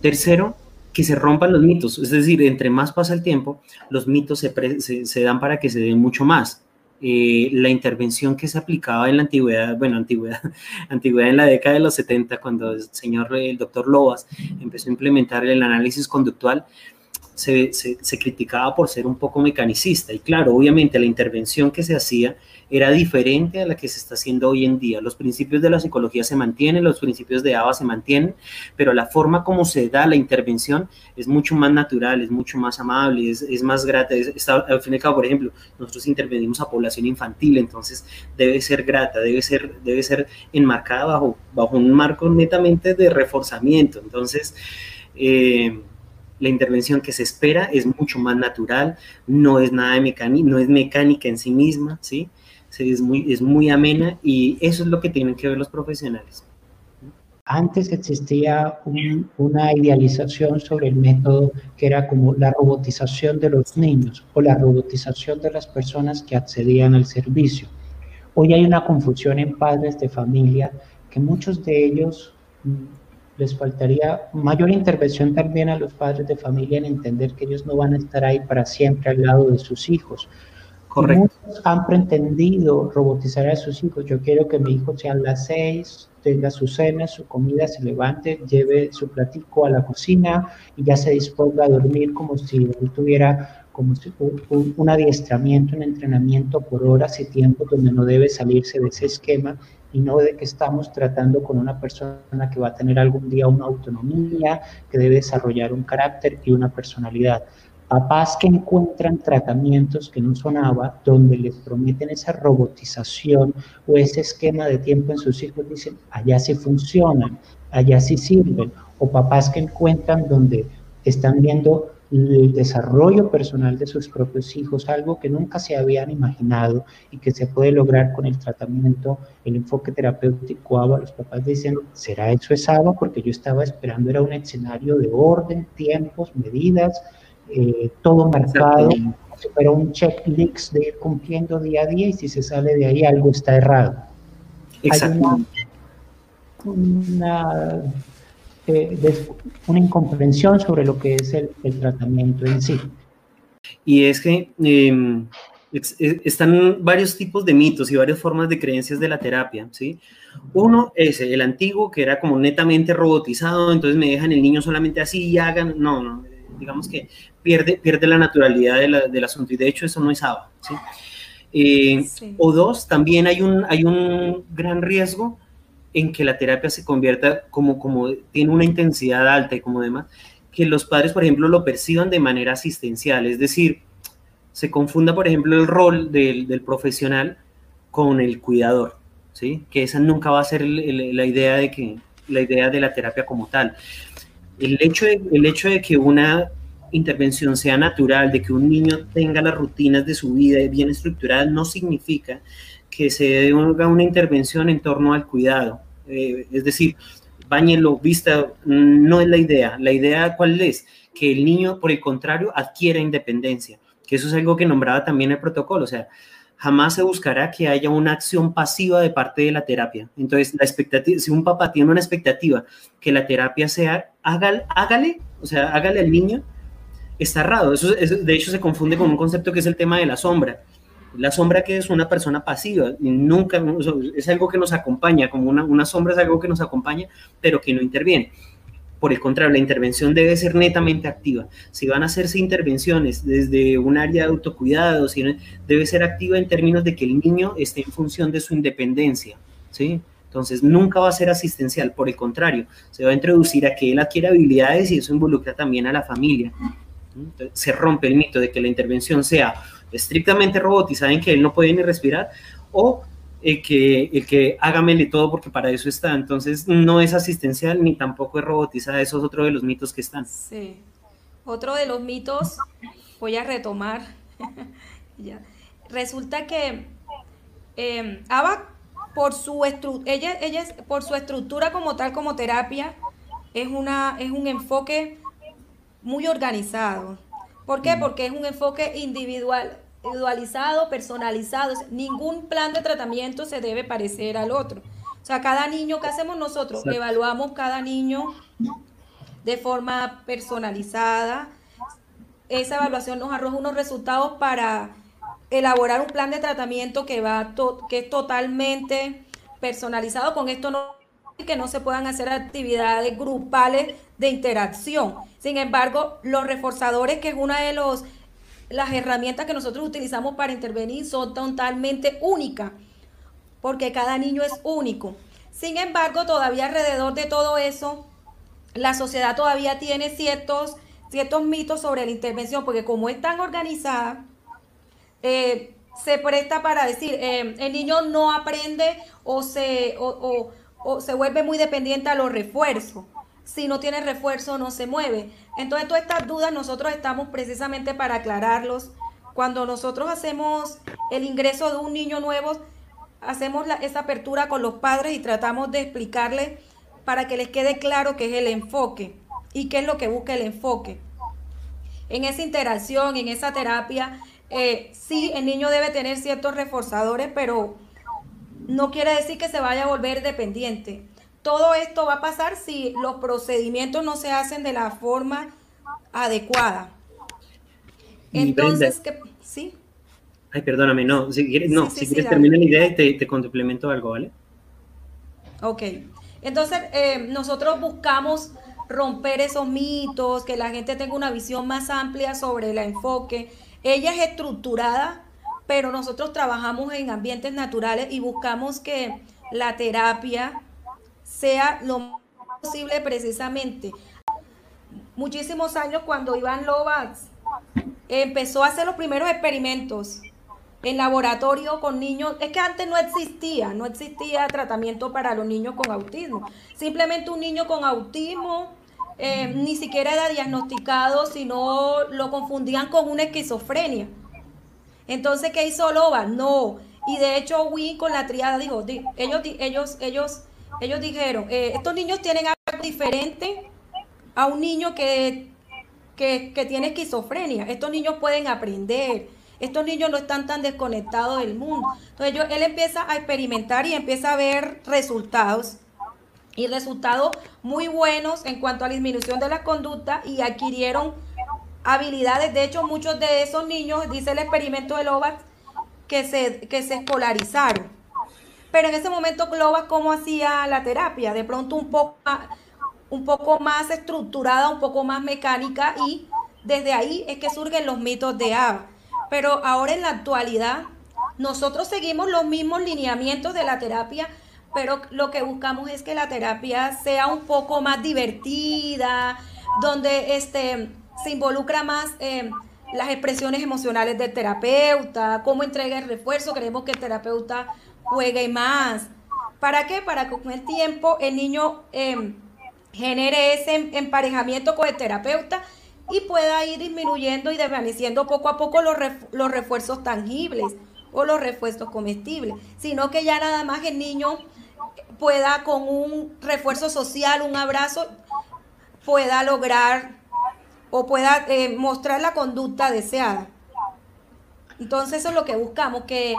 Tercero, que se rompan los mitos, es decir, entre más pasa el tiempo, los mitos se, dan para que se den mucho más. Eh, la intervención que se aplicaba en la antigüedad, bueno, antigüedad, antigüedad en la década de los 70, cuando el señor, el doctor Lobas empezó a implementar el análisis conductual, se, criticaba por ser un poco mecanicista. Y claro, obviamente la intervención que se hacía era diferente a la que se está haciendo hoy en día. Los principios de la psicología se mantienen, los principios de ABA se mantienen, pero la forma como se da la intervención es mucho más natural, es mucho más amable, es, más grata. al fin y al cabo, por ejemplo, nosotros intervenimos a población infantil, entonces debe ser grata, debe ser, debe ser enmarcada bajo, bajo un marco netamente de reforzamiento. Entonces, eh, la intervención que se espera es mucho más natural, no es nada mecánica, no es mecánica en sí misma, ¿sí? es muy, es muy amena y eso es lo que tienen que ver los profesionales. Antes existía una idealización sobre el método que era como la robotización de los niños o la robotización de las personas que accedían al servicio. Hoy hay una confusión en padres de familia que muchos de ellos mm, les faltaría mayor intervención también a los padres de familia en entender que ellos no van a estar ahí para siempre al lado de sus hijos. Correcto. Muchos han pretendido robotizar a sus hijos. Yo quiero que mi hijo sea a las seis, tenga su cena, su comida, se levante, lleve su platico a la cocina y ya se disponga a dormir como si él tuviera como un, un adiestramiento, un entrenamiento por horas y tiempos donde no debe salirse de ese esquema y no de que estamos tratando con una persona que va a tener algún día una autonomía, que debe desarrollar un carácter y una personalidad. Papás que encuentran tratamientos que no sonaba, donde les prometen esa robotización o ese esquema de tiempo en sus hijos, dicen, allá sí funcionan, allá sí sirven. O papás que encuentran donde están viendo el desarrollo personal de sus propios hijos, algo que nunca se habían imaginado y que se puede lograr con el tratamiento, el enfoque terapéutico ABA. Los papás dicen, ¿será eso es ABA? Porque yo estaba esperando, era un escenario de orden, tiempos, medidas, eh, todo marcado, pero un checklist de ir cumpliendo día a día y si se sale de ahí algo está errado. Exacto. una de una incomprensión sobre lo que es el, el tratamiento en sí. Y es que em, están varios tipos de mitos y varias formas de creencias de la terapia, ¿sí? Uno es el antiguo, que era como netamente robotizado, entonces me dejan el niño solamente así y hagan, no, no, digamos que pierde, pierde la naturalidad de la, del asunto y de hecho eso no es ABA, ¿sí? Eh, sí. O dos, también hay un, hay un gran riesgo en que la terapia se convierta como, como tiene una intensidad alta y como demás, que los padres, por ejemplo, lo perciban de manera asistencial, es decir, se confunda, por ejemplo, el rol del, del profesional con el cuidador, ¿sí? Que esa nunca va a ser la idea de que la idea de la terapia como tal. El hecho de, el hecho de que una intervención sea natural, de que un niño tenga las rutinas de su vida bien estructuradas, no significa que se haga una intervención en torno al cuidado. Eh, es decir, bañelo, vista, no es la idea. La idea, ¿cuál es? Que el niño, por el contrario, adquiera independencia, que eso es algo que nombraba también el protocolo, o sea, jamás se buscará que haya una acción pasiva de parte de la terapia. Entonces, la expectativa, si un papá tiene una expectativa que la terapia sea, hágale, hágale o sea, hágale al niño, está errado. Eso, eso, de hecho, se confunde con un concepto que es el tema de la sombra. La sombra que es una persona pasiva, nunca, es algo que nos acompaña, como una, una sombra es algo que nos acompaña, pero que no interviene. Por el contrario, la intervención debe ser netamente activa. Si van a hacerse intervenciones desde un área de autocuidado, debe ser activa en términos de que el niño esté en función de su independencia, ¿sí? Entonces, nunca va a ser asistencial, por el contrario, se va a introducir a que él adquiera habilidades y eso involucra también a la familia. Se rompe el mito de que la intervención sea estrictamente robotizada en que él no puede ni respirar, o el que, el que hágamele todo porque para eso está. Entonces no es asistencial ni tampoco es robotizada. Eso es otro de los mitos que están. Sí. Otro de los mitos, voy a retomar. ya. Resulta que eh, ABA, por su, ella, ella es, por su estructura como tal, como terapia, es, una, es un enfoque muy organizado. ¿Por qué? Porque es un enfoque individual, individualizado, personalizado. Ningún plan de tratamiento se debe parecer al otro. O sea, cada niño, ¿qué hacemos nosotros? Exacto. Evaluamos cada niño de forma personalizada. Esa evaluación nos arroja unos resultados para elaborar un plan de tratamiento que va que es totalmente personalizado. Con esto no que no se puedan hacer actividades grupales de interacción. Sin embargo, los reforzadores, que es una de los, las herramientas que nosotros utilizamos para intervenir, son totalmente únicas, porque cada niño es único. Sin embargo, todavía alrededor de todo eso, la sociedad todavía tiene ciertos, ciertos mitos sobre la intervención, porque como es tan organizada, eh, se presta para decir, eh, el niño no aprende o se, o, se vuelve muy dependiente a los refuerzos si no tiene refuerzo no se mueve. Entonces todas estas dudas nosotros estamos precisamente para aclararlos. Cuando nosotros hacemos el ingreso de un niño nuevo, hacemos esa apertura con los padres y tratamos de explicarles para que les quede claro qué es el enfoque y qué es lo que busca el enfoque. En esa interacción, en esa terapia, eh, sí, el niño debe tener ciertos reforzadores, pero no quiere decir que se vaya a volver dependiente. Todo esto va a pasar si los procedimientos no se hacen de la forma adecuada. Entonces, ¿sí? Ay, perdóname, no, si quieres, no, si quieres termina la idea y te, te complemento algo, ¿vale? Ok, entonces eh, nosotros buscamos romper esos mitos, que la gente tenga una visión más amplia sobre el enfoque. Ella es estructurada, pero nosotros trabajamos en ambientes naturales y buscamos que la terapia sea lo más posible precisamente. Muchísimos años cuando Iván Lovax empezó a hacer los primeros experimentos en laboratorio con niños, es que antes no existía, no existía tratamiento para los niños con autismo. Simplemente un niño con autismo eh, ni siquiera era diagnosticado, sino lo confundían con una esquizofrenia. Entonces, ¿qué hizo Loba? No. Y de hecho, Wii con la triada dijo, ellos, ellos, ellos, ellos dijeron, eh, estos niños tienen algo diferente a un niño que, que, tiene esquizofrenia. Estos niños pueden aprender, estos niños no están tan desconectados del mundo. Entonces él empieza a experimentar y empieza a ver resultados y resultados muy buenos en cuanto a la disminución de la conducta y adquirieron habilidades. De hecho, muchos de esos niños, dice el experimento de Lovac, que se, que se escolarizaron. Pero en ese momento Lovac, ¿cómo hacía la terapia? De pronto un poco, un poco más estructurada, un poco más mecánica y desde ahí es que surgen los mitos de Ava. Pero ahora en la actualidad, nosotros seguimos los mismos lineamientos de la terapia, pero lo que buscamos es que la terapia sea un poco más divertida, donde este, se involucra más eh, las expresiones emocionales del terapeuta, cómo entrega el refuerzo, queremos que el terapeuta juegue más. ¿Para qué? Para que con el tiempo el niño eh, genere ese emparejamiento con el terapeuta y pueda ir disminuyendo y desvaneciendo poco a poco los, los refuerzos tangibles o los refuerzos comestibles, sino que ya nada más el niño pueda con un refuerzo social, un abrazo, pueda lograr o pueda eh, mostrar la conducta deseada. Entonces eso es lo que buscamos, que,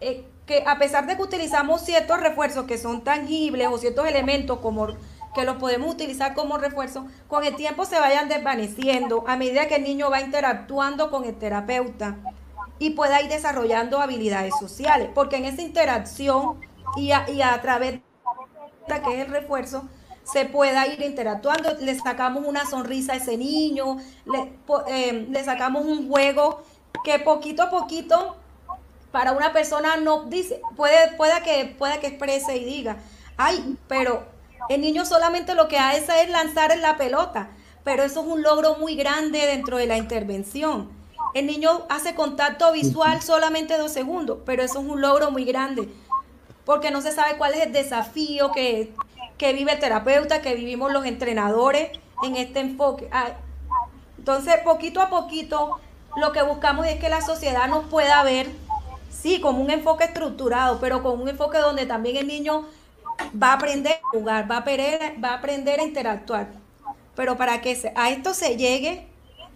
eh, que a pesar de que utilizamos ciertos refuerzos que son tangibles o ciertos elementos como que los podemos utilizar como refuerzo, con el tiempo se vayan desvaneciendo a medida que el niño va interactuando con el terapeuta y pueda ir desarrollando habilidades sociales, porque en esa interacción y a, través de que es el refuerzo, se pueda ir interactuando, le sacamos una sonrisa a ese niño, le, eh, le sacamos un juego que poquito a poquito para una persona no dice, puede, pueda que, pueda que exprese y diga, ay, pero el niño solamente lo que hace es lanzar la pelota, pero eso es un logro muy grande dentro de la intervención. El niño hace contacto visual solamente dos segundos, pero eso es un logro muy grande, porque no se sabe cuál es el desafío que, vive el terapeuta, que vivimos los entrenadores en este enfoque. Ah, entonces, poquito a poquito, lo que buscamos es que la sociedad nos pueda ver, sí, como un enfoque estructurado, pero con un enfoque donde también el niño va a aprender a jugar, va a aprender, va a, aprender a interactuar. Pero para que a esto se llegue,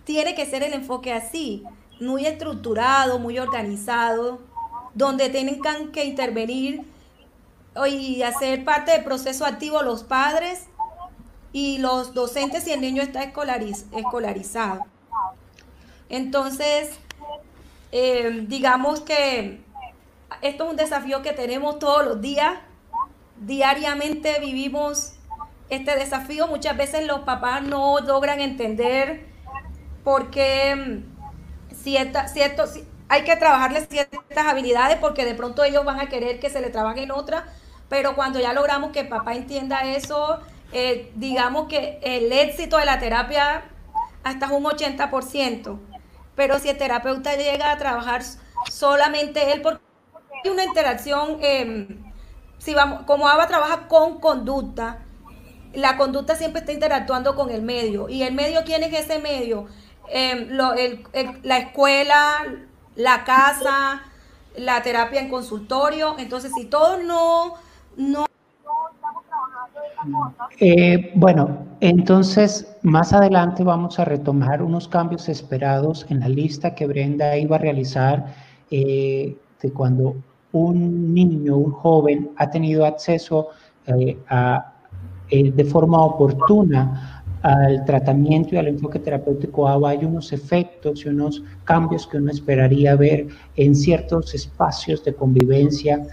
tiene que ser el enfoque así, muy estructurado, muy organizado, donde tienen que intervenir y hacer parte del proceso activo los padres y los docentes si el niño está escolarizado. Entonces, eh, digamos que esto es un desafío que tenemos todos los días diariamente vivimos este desafío. Muchas veces los papás no logran entender por qué mm, cierta, cierto, hay que trabajarles ciertas habilidades porque de pronto ellos van a querer que se le trabaje en otra, pero cuando ya logramos que papá entienda eso, eh, digamos que el éxito de la terapia hasta es un 80%, pero si el terapeuta llega a trabajar solamente él, porque hay una interacción... Eh, si vamos, como ABA trabaja con conducta, la conducta siempre está interactuando con el medio. ¿Y el medio quién es ese medio? Em, la escuela, la casa, la terapia en consultorio. Entonces, si todos no... no eh, bueno, entonces más adelante vamos a retomar unos cambios esperados en la lista que Brenda iba a realizar eh, de cuando un niño, un joven ha tenido acceso eh, a, de forma oportuna al tratamiento y al enfoque terapéutico ABA hay unos efectos y unos cambios que uno esperaría ver en ciertos espacios de convivencia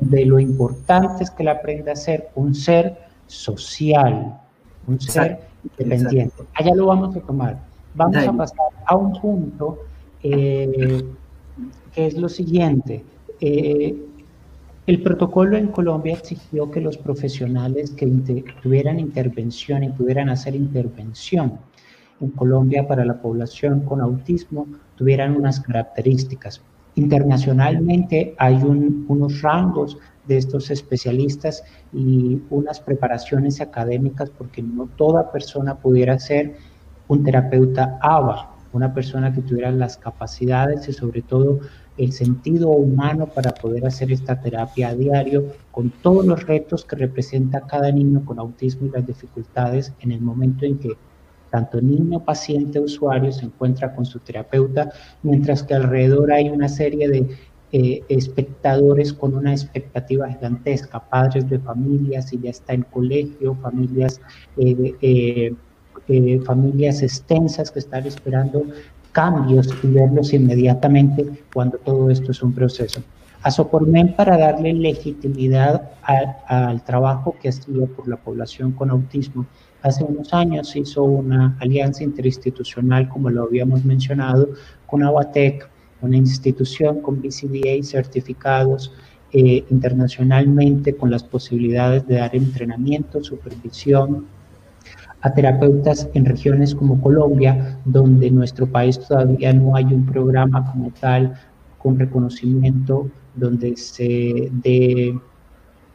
de lo importante es que él aprenda a ser un ser social, un ser independiente. Allá lo vamos a tomar. Vamos a pasar a un punto eh, que es lo siguiente. Eh, el protocolo en Colombia exigió que los profesionales que tuvieran intervención y pudieran hacer intervención en Colombia para la población con autismo tuvieran unas características. Internacionalmente hay unos rangos de estos especialistas y unas preparaciones académicas porque no toda persona pudiera ser un terapeuta ABA, una persona que tuviera las capacidades y sobre todo el sentido humano para poder hacer esta terapia a diario con todos los retos que representa cada niño con autismo y las dificultades en el momento en que tanto niño, paciente, usuario se encuentra con su terapeuta, mientras que alrededor hay una serie de eh, espectadores con una expectativa gigantesca, padres de familias y ya está en colegio, familias, eh, eh, familias extensas que están esperando cambios y verlos inmediatamente cuando todo esto es un proceso. A Sopormen para darle legitimidad al trabajo que ha sido por la población con autismo. Hace unos años hizo una alianza interinstitucional, como lo habíamos mencionado, con Aguatec, una institución con BCBA certificados eh, internacionalmente con las posibilidades de dar entrenamiento, supervisión, a terapeutas en regiones como Colombia, donde en nuestro país todavía no hay un programa como tal con reconocimiento donde se,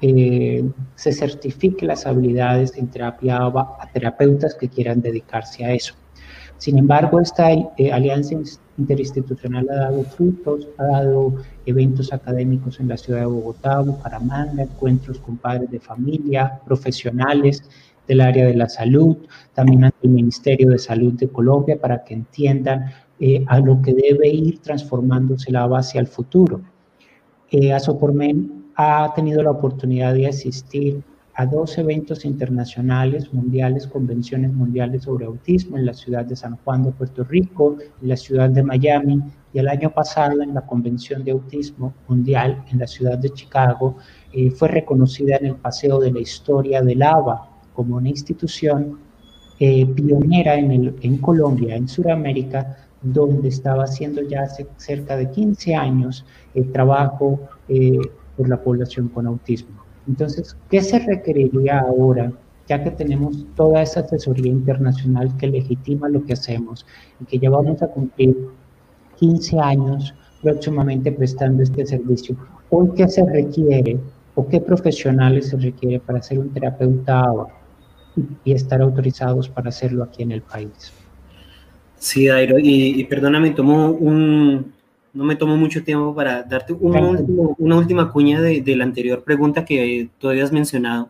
eh, se certifique las habilidades en terapia a terapeutas que quieran dedicarse a eso. Sin embargo, esta eh, alianza interinstitucional ha dado frutos, ha dado eventos académicos en la ciudad de Bogotá, Bucaramanga, encuentros con padres de familia, profesionales, del área de la salud, también ante el Ministerio de Salud de Colombia para que entiendan eh, a lo que debe ir transformándose la base al futuro. Eh, Asopormen ha tenido la oportunidad de asistir a dos eventos internacionales, mundiales, convenciones mundiales sobre autismo en la ciudad de San Juan de Puerto Rico, en la ciudad de Miami y el año pasado en la Convención de Autismo Mundial en la ciudad de Chicago, eh, fue reconocida en el Paseo de la Historia del ABA como una institución eh, pionera en, Colombia, en Sudamérica, donde estaba haciendo ya hace cerca de 15 años el trabajo eh, por la población con autismo. Entonces, ¿qué se requeriría ahora, ya que tenemos toda esa asesoría internacional que legitima lo que hacemos y que ya vamos a cumplir 15 años próximamente prestando este servicio? Hoy, ¿qué se requiere o qué profesionales se requiere para ser un terapeuta ahora? y estar autorizados para hacerlo aquí en el país. Sí, Dairo, y, perdóname, tomo un, no me tomo mucho tiempo para darte una, última, cuña de, la anterior pregunta que tú habías mencionado,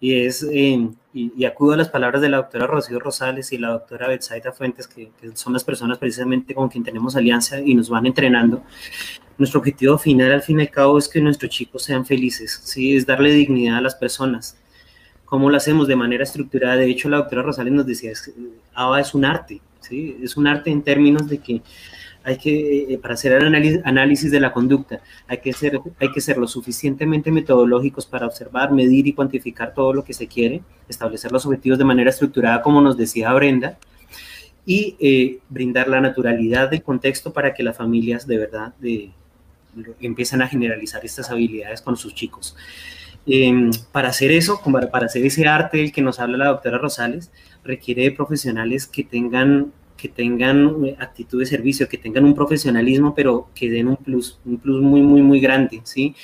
y es, eh, y, acudo a las palabras de la doctora Rocío Rosales y la doctora Betsaida Fuentes, que, son las personas precisamente con quien tenemos alianza y nos van entrenando. Nuestro objetivo final, al fin y al cabo, es que nuestros chicos sean felices, ¿sí? es darle dignidad a las personas. ¿Cómo lo hacemos de manera estructurada? De hecho, la doctora Rosales nos decía, ABA es un arte, ¿sí? Es un arte en términos de que hay que, eh, para hacer el análisis de la conducta, hay que, ser, hay que ser lo suficientemente metodológicos para observar, medir y cuantificar todo lo que se quiere, establecer los objetivos de manera estructurada, como nos decía Brenda, y eh, brindar la naturalidad del contexto para que las familias de verdad de, empiecen a generalizar estas habilidades con sus chicos. Em, para hacer eso, para, hacer ese arte del que nos habla la doctora Rosales, requiere de profesionales que tengan, que tengan eh, actitud de servicio, que tengan un profesionalismo, pero que den un plus, un plus muy, muy, muy grande, ¿sí?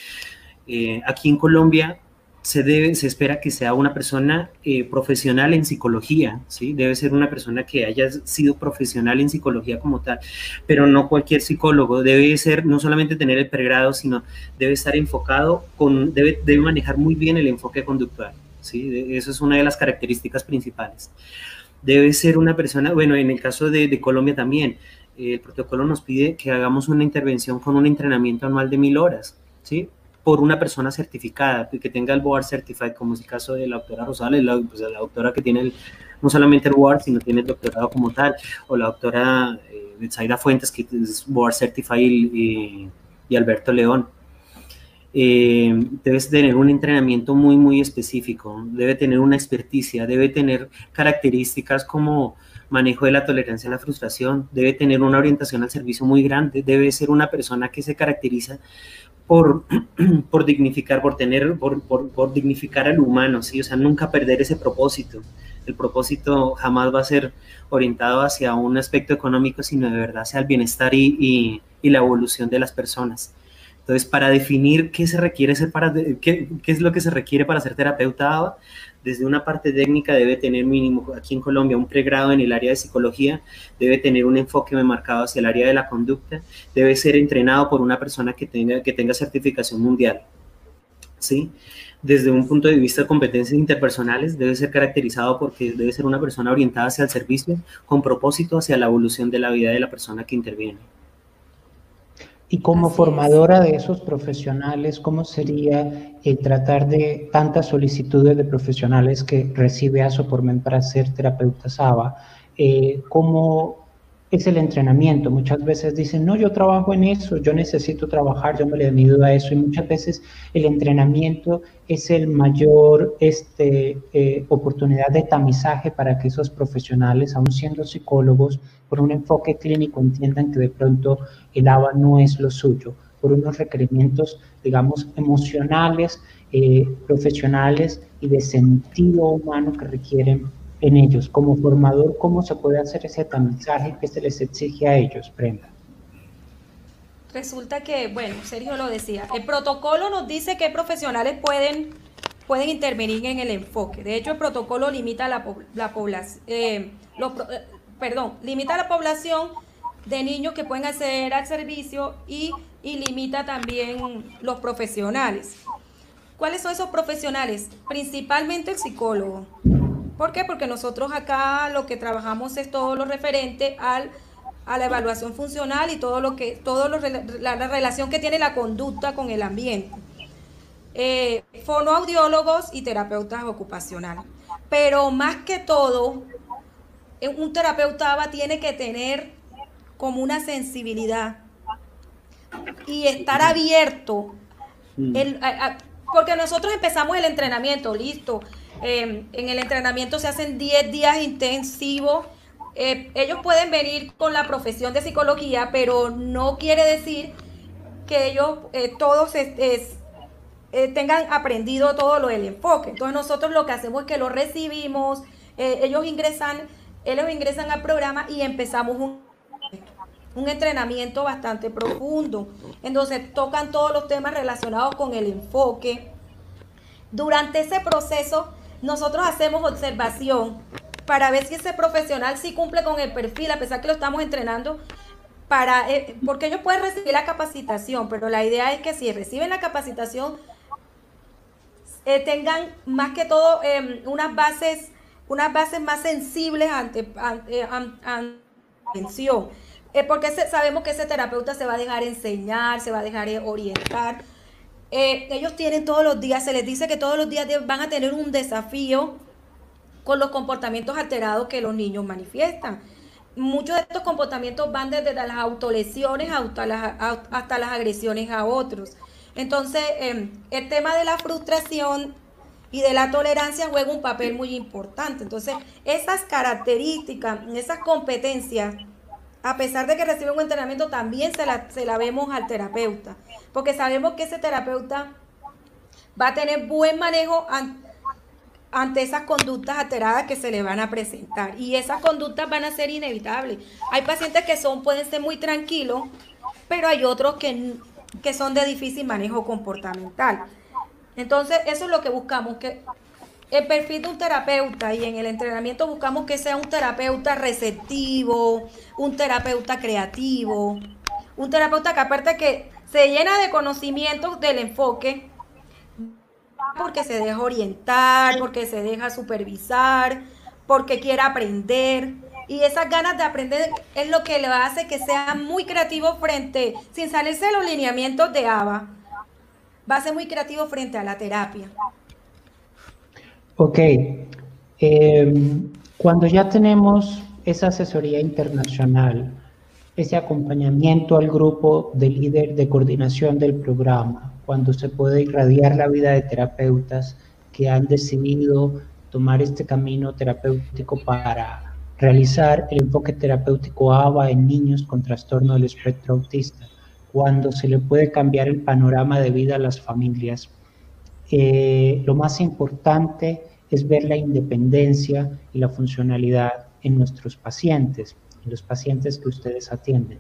Eh, aquí en Colombia se, debe, se espera que sea una persona eh, profesional en psicología, ¿sí? Debe ser una persona que haya sido profesional en psicología como tal, pero no cualquier psicólogo. Debe ser, no solamente tener el pregrado, sino debe estar enfocado, con, debe, debe manejar muy bien el enfoque conductual, ¿sí? Eso es una de las características principales. Debe ser una persona, bueno, en el caso de, Colombia también, el protocolo nos pide que hagamos una intervención con un entrenamiento anual de mil horas ¿sí? por una persona certificada, que tenga el Board Certified, como es el caso de la doctora Rosales, la, pues, la doctora que tiene no solamente el Board, sino tiene el doctorado como tal, o la doctora eh, Fuentes, que es Board Certified, y Alberto León. Eh, debes tener un entrenamiento muy, muy específico, debe tener una experticia, debe tener características como manejo de la tolerancia a la frustración, debe tener una orientación al servicio muy grande, debe ser una persona que se caracteriza por, por dignificar, por tener, por, por, dignificar al humano, ¿sí? O sea, nunca perder ese propósito. El propósito jamás va a ser orientado hacia un aspecto económico, sino de verdad hacia el bienestar y, y, y la evolución de las personas. Entonces, para definir qué se requiere para, qué, es lo que se requiere para ser terapeuta desde una parte técnica debe tener mínimo, aquí en Colombia, un pregrado en el área de psicología, debe tener un enfoque marcado hacia el área de la conducta, debe ser entrenado por una persona que tenga, que tenga certificación mundial. ¿Sí? Desde un punto de vista de competencias interpersonales, debe ser caracterizado porque debe ser una persona orientada hacia el servicio, con propósito hacia la evolución de la vida de la persona que interviene. Y como formadora de esos profesionales, ¿cómo sería el tratar de tantas solicitudes de profesionales que recibe ASOPORMEN para ser terapeuta SABA? Eh, ¿Cómo es el entrenamiento. Muchas veces dicen, no, yo trabajo en eso, yo necesito trabajar, yo me le mido a eso. Y muchas veces el entrenamiento es el mayor este, eh, oportunidad de tamizaje para que esos profesionales, aun siendo psicólogos, por un enfoque clínico entiendan que de pronto el ABA no es lo suyo, por unos requerimientos, digamos, emocionales, eh, profesionales y de sentido humano que requieren en ellos. Como formador, ¿cómo se puede hacer ese tamizaje que se les exige a ellos, Brenda? Resulta que, bueno, Sergio lo decía, el protocolo nos dice que profesionales pueden, pueden intervenir en el enfoque. De hecho, el protocolo limita la, la población, eh, eh, perdón, limita la población de niños que pueden acceder al servicio y, y limita también los profesionales. ¿Cuáles son esos profesionales? Principalmente el psicólogo. ¿Por qué? Porque nosotros acá lo que trabajamos es todo lo referente al, a la evaluación funcional y todo lo que, todo la, relación que tiene la conducta con el ambiente. Eh, fonoaudiólogos y terapeutas ocupacionales. Pero más que todo, eh, un terapeuta tiene que tener como una sensibilidad y estar abierto. Porque nosotros empezamos el entrenamiento, listo. Em, en el entrenamiento se hacen 10 días intensivos. Eh, ellos pueden venir con la profesión de psicología, pero no quiere decir que ellos eh, todos eh, tengan aprendido todo lo del enfoque. Entonces nosotros lo que hacemos es que lo recibimos, ellos ingresan, ellos ingresan al programa y empezamos un entrenamiento bastante profundo. Entonces tocan todos los temas relacionados con el enfoque. Durante ese proceso nosotros hacemos observación para ver si ese profesional sí cumple con el perfil, a pesar que lo estamos entrenando, para, eh, porque ellos pueden recibir la capacitación, pero la idea es que si reciben la capacitación, eh, tengan más que todo em, unas bases unas bases más sensibles ante, ante, atención. Eh, porque sabemos que ese terapeuta se va a dejar enseñar, se va a dejar orientar. Eh, ellos tienen todos los días, se les dice que todos los días van a tener un desafío con los comportamientos alterados que los niños manifiestan. Muchos de estos comportamientos van desde las autolesiones hasta las, hasta las agresiones a otros. Entonces, em, el tema de la frustración y de la tolerancia juega un papel muy importante. Entonces, esas características, esas competencias, a pesar de que recibe un entrenamiento, también se la, se la vemos al terapeuta porque sabemos que ese terapeuta va a tener buen manejo ante esas conductas alteradas que se le van a presentar. Y esas conductas van a ser inevitables. Hay pacientes que son, pueden ser muy tranquilos, pero hay otros que, que son de difícil manejo comportamental. Entonces, eso es lo que buscamos, que el perfil de un terapeuta y en el entrenamiento buscamos que sea un terapeuta receptivo, un terapeuta creativo, un terapeuta que aparte que se llena de conocimientos del enfoque porque se deja orientar, porque se deja supervisar, porque quiere aprender. Y esas ganas de aprender es lo que le hace que sea muy creativo frente, sin salirse de los lineamientos de ABA, va a ser muy creativo frente a la terapia. Ok. Em, cuando ya tenemos esa asesoría internacional, ese acompañamiento al grupo de líder de coordinación del programa, cuando se puede irradiar la vida de terapeutas que han decidido tomar este camino terapéutico para realizar el enfoque terapéutico ABA en niños con trastorno del espectro autista, cuando se le puede cambiar el panorama de vida a las familias. Eh, lo más importante es ver la independencia y la funcionalidad en nuestros pacientes, en los pacientes que ustedes atienden.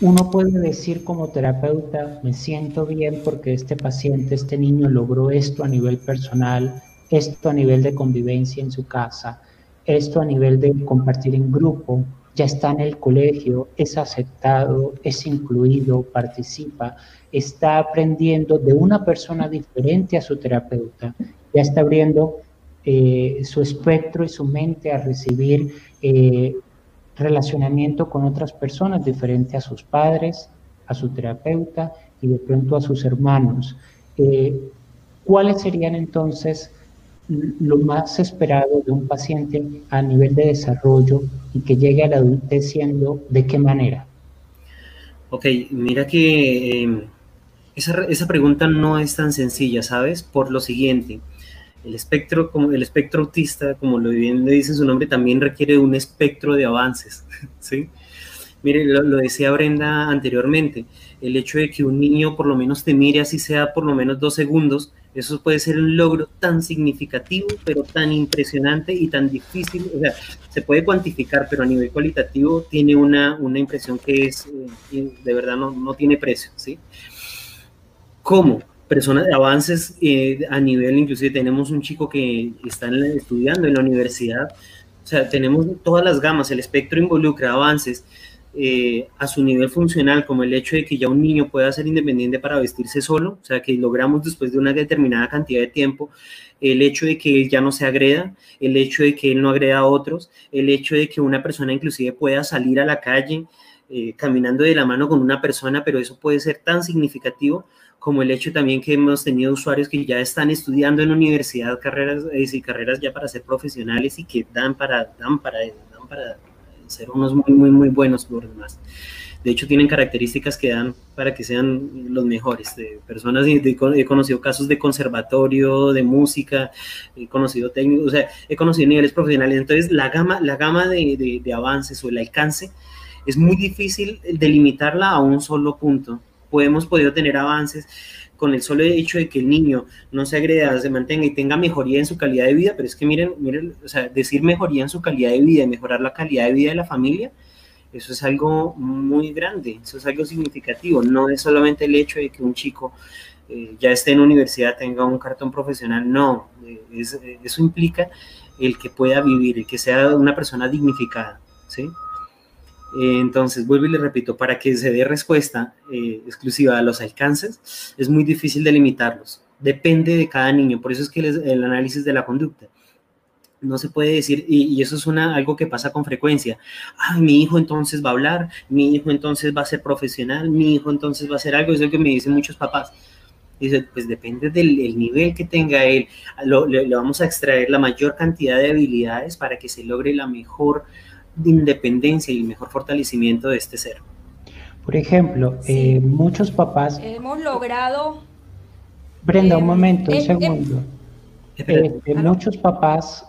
Uno puede decir como terapeuta, me siento bien porque este paciente, este niño logró esto a nivel personal, esto a nivel de convivencia en su casa, esto a nivel de compartir en grupo, ya está en el colegio, es aceptado, es incluido, participa, está aprendiendo de una persona diferente a su terapeuta, ya está abriendo eh, su espectro y su mente a recibir eh, relacionamiento con otras personas diferentes a sus padres, a su terapeuta y de pronto a sus hermanos. Eh, ¿Cuáles serían entonces lo más esperado de un paciente a nivel de desarrollo y que llegue a la adultez siendo de qué manera? Ok, mira que em, esa, pregunta no es tan sencilla, ¿sabes? Por lo siguiente, el espectro, como el espectro autista, como lo bien dice su nombre, también requiere un espectro de avances, ¿sí? Mire, lo, lo, decía Brenda anteriormente, el hecho de que un niño por lo menos te mire así sea por lo menos dos segundos, eso puede ser un logro tan significativo, pero tan impresionante y tan difícil. O sea, se puede cuantificar, pero a nivel cualitativo tiene una, una impresión que es, eh, de verdad, no, no, tiene precio, ¿sí? ¿Cómo? Personas avances eh, a nivel, inclusive tenemos un chico que está estudiando en la universidad, o sea, tenemos todas las gamas, el espectro involucra avances eh, a su nivel funcional, como el hecho de que ya un niño pueda ser independiente para vestirse solo, o sea, que logramos después de una determinada cantidad de tiempo, el hecho de que él ya no se agreda, el hecho de que él no agreda a otros, el hecho de que una persona inclusive pueda salir a la calle eh, caminando de la mano con una persona, pero eso puede ser tan significativo como el hecho también que hemos tenido usuarios que ya están estudiando en la universidad carreras y carreras ya para ser profesionales y que dan para, dan para, dan para ser unos muy, muy, muy buenos por demás. De hecho, tienen características que dan para que sean los mejores. De personas, he conocido casos de conservatorio, de música, he conocido técnicos, o sea, he conocido niveles profesionales. Entonces, la gama, la gama de, de, de avances o el alcance es muy difícil delimitarla a un solo punto. Podemos podido tener avances con el solo hecho de que el niño no se agreda, se mantenga y tenga mejoría en su calidad de vida, pero es que miren, miren, o sea, decir mejoría en su calidad de vida y mejorar la calidad de vida de la familia, eso es algo muy grande, eso es algo significativo, no es solamente el hecho de que un chico eh, ya esté en universidad, tenga un cartón profesional, no, eh, eso implica el que pueda vivir, el que sea una persona dignificada, ¿sí? Eh, entonces, vuelvo y le repito, para que se dé respuesta eh, exclusiva a los alcances, es muy difícil delimitarlos. Depende de cada niño, por eso es que el análisis de la conducta. No se puede decir, y, eso es una, algo que pasa con frecuencia. Ay, mi hijo entonces va a hablar, mi hijo entonces va a ser profesional, mi hijo entonces va a hacer algo, es lo que me dicen muchos papás. Dice, pues depende del nivel que tenga él. le, vamos a extraer la mayor cantidad de habilidades para que se logre la mejor de independencia y el mejor fortalecimiento de este ser. Por ejemplo, eh, muchos papás... Hemos logrado... Brenda, un eh, momento, un segundo. Eh, muchos papás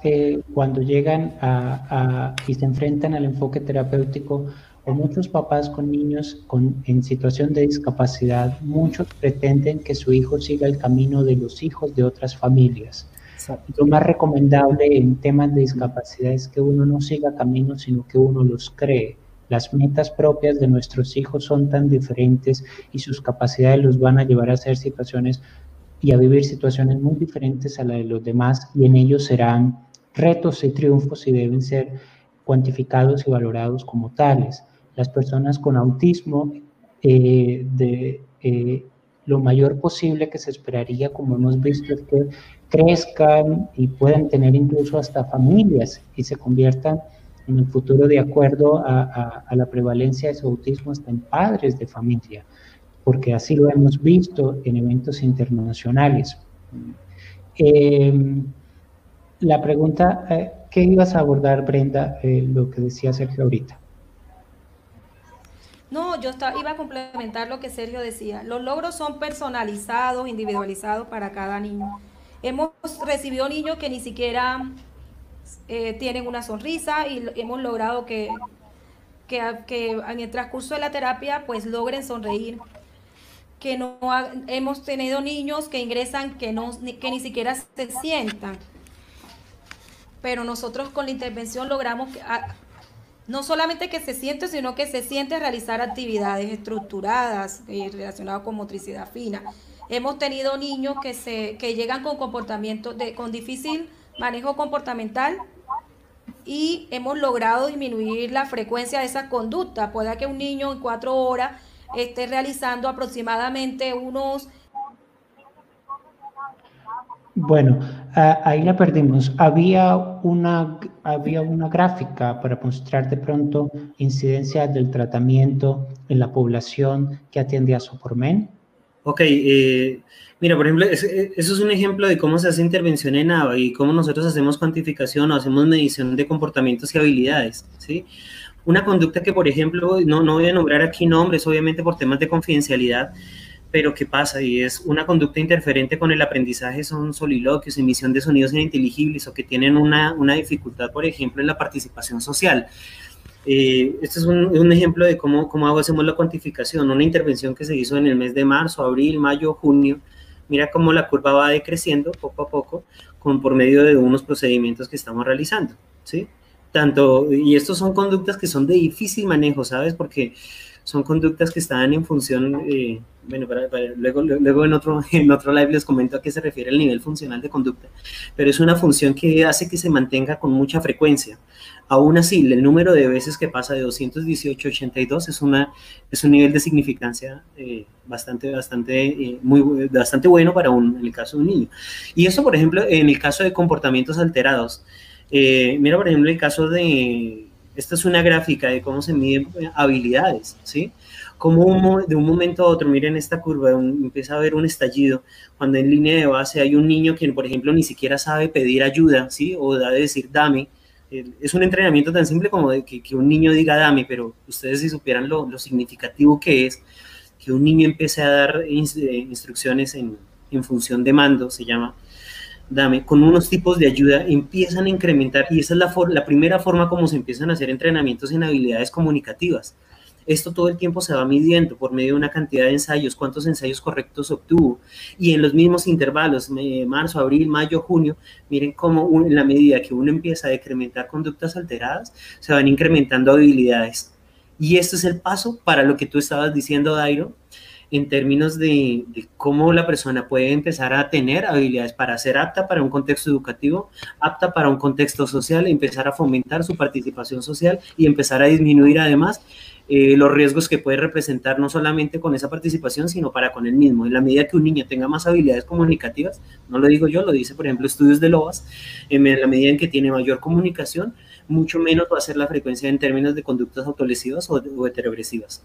cuando llegan a, y se enfrentan al enfoque terapéutico, o muchos papás con niños con, en situación de discapacidad, muchos pretenden que su hijo siga el camino de los hijos de otras familias. Lo más recomendable en temas de discapacidad es que uno no siga caminos, sino que uno los cree. Las metas propias de nuestros hijos son tan diferentes y sus capacidades los van a llevar a hacer situaciones y a vivir situaciones muy diferentes a las de los demás y en ellos serán retos y triunfos y deben ser cuantificados y valorados como tales. Las personas con autismo eh, de, eh, lo mayor posible que se esperaría, como hemos visto, es que crezcan y puedan tener incluso hasta familias y se conviertan en el futuro de acuerdo a, la prevalencia de su autismo hasta en padres de familia. porque así lo hemos visto en eventos internacionales. Eh, la pregunta, eh, ¿qué ibas a abordar, Brenda, eh, lo que decía Sergio ahorita? No, yo iba a complementar lo que Sergio decía. Los logros son personalizados, individualizados para cada niño. Hemos recibido niños que ni siquiera eh, tienen una sonrisa y hemos logrado que, que, en el transcurso de la terapia pues logren sonreír. Que no hemos tenido niños que ingresan que no que ni siquiera se sientan. Pero nosotros con la intervención logramos que, no solamente que se siente, sino que se siente realizar actividades estructuradas eh, relacionadas con motricidad fina. Hemos tenido niños que, se, que llegan con comportamiento, de, con difícil manejo comportamental y hemos logrado disminuir la frecuencia de esa conducta. Puede que un niño en cuatro horas esté realizando aproximadamente unos bueno, ahí la perdimos. Había una, había una gráfica para mostrar de pronto incidencia del tratamiento en la población que atiende a Sopormen. Ok, eh, mira, por ejemplo, eso es un ejemplo de cómo se hace intervención en AVA y cómo nosotros hacemos cuantificación o hacemos medición de comportamientos y habilidades, ¿sí? Una conducta que, por ejemplo, no, no voy a nombrar aquí nombres, obviamente por temas de confidencialidad, pero ¿qué pasa? Y es una conducta interferente con el aprendizaje, son soliloquios, emisión de sonidos ininteligibles o que tienen una, una dificultad, por ejemplo, en la participación social. Eh, este es un, un, ejemplo de cómo, cómo hacemos la cuantificación, una intervención que se hizo en el mes de marzo, abril, mayo, junio. Mira cómo la curva va decreciendo poco a poco con, por medio de unos procedimientos que estamos realizando, ¿sí? Tanto, y estos son conductas que son de difícil manejo, ¿sabes? Porque son conductas que están en función, eh, bueno, luego, luego en, otro, en otro live les comento a qué se refiere el nivel funcional de conducta, pero es una función que hace que se mantenga con mucha frecuencia. Aún así, el número de veces que pasa de 218 a 82 es, una, es un nivel de significancia eh, bastante, bastante, eh, muy, bastante bueno para un, en el caso de un niño. Y eso, por ejemplo, en el caso de comportamientos alterados. mira, por ejemplo, el caso de esta es una gráfica de cómo se miden habilidades, ¿sí? Como de un momento a otro, miren esta curva, empieza a haber un estallido, cuando en línea de base hay un niño que, por ejemplo, ni siquiera sabe pedir ayuda, ¿sí? O debe decir, dame. Es un entrenamiento tan simple como de que, un niño diga, dame, pero ustedes si supieran lo, significativo que es que un niño empiece a dar eh, instrucciones en, en función de mando, se llama, dame, con unos tipos de ayuda empiezan a incrementar y esa es la, la primera forma como se empiezan a hacer entrenamientos en habilidades comunicativas. Esto todo el tiempo se va midiendo por medio de una cantidad de ensayos, cuántos ensayos correctos obtuvo. Y en los mismos intervalos, marzo, abril, mayo, junio, miren cómo en la medida que uno empieza a decrementar conductas alteradas, se van incrementando habilidades. Y este es el paso para lo que tú estabas diciendo, Dairo, en términos de, cómo la persona puede empezar a tener habilidades para ser apta para un contexto educativo, apta para un contexto social, empezar a fomentar su participación social y empezar a disminuir además eh, los riesgos que puede representar no solamente con esa participación, sino para con el mismo. En la medida que un niño tenga más habilidades comunicativas, no lo digo yo, lo dice por ejemplo estudios de Lobas, en la medida en que tiene mayor comunicación, mucho menos va a ser la frecuencia en términos de conductas autolesivas o, o heteroagresivas.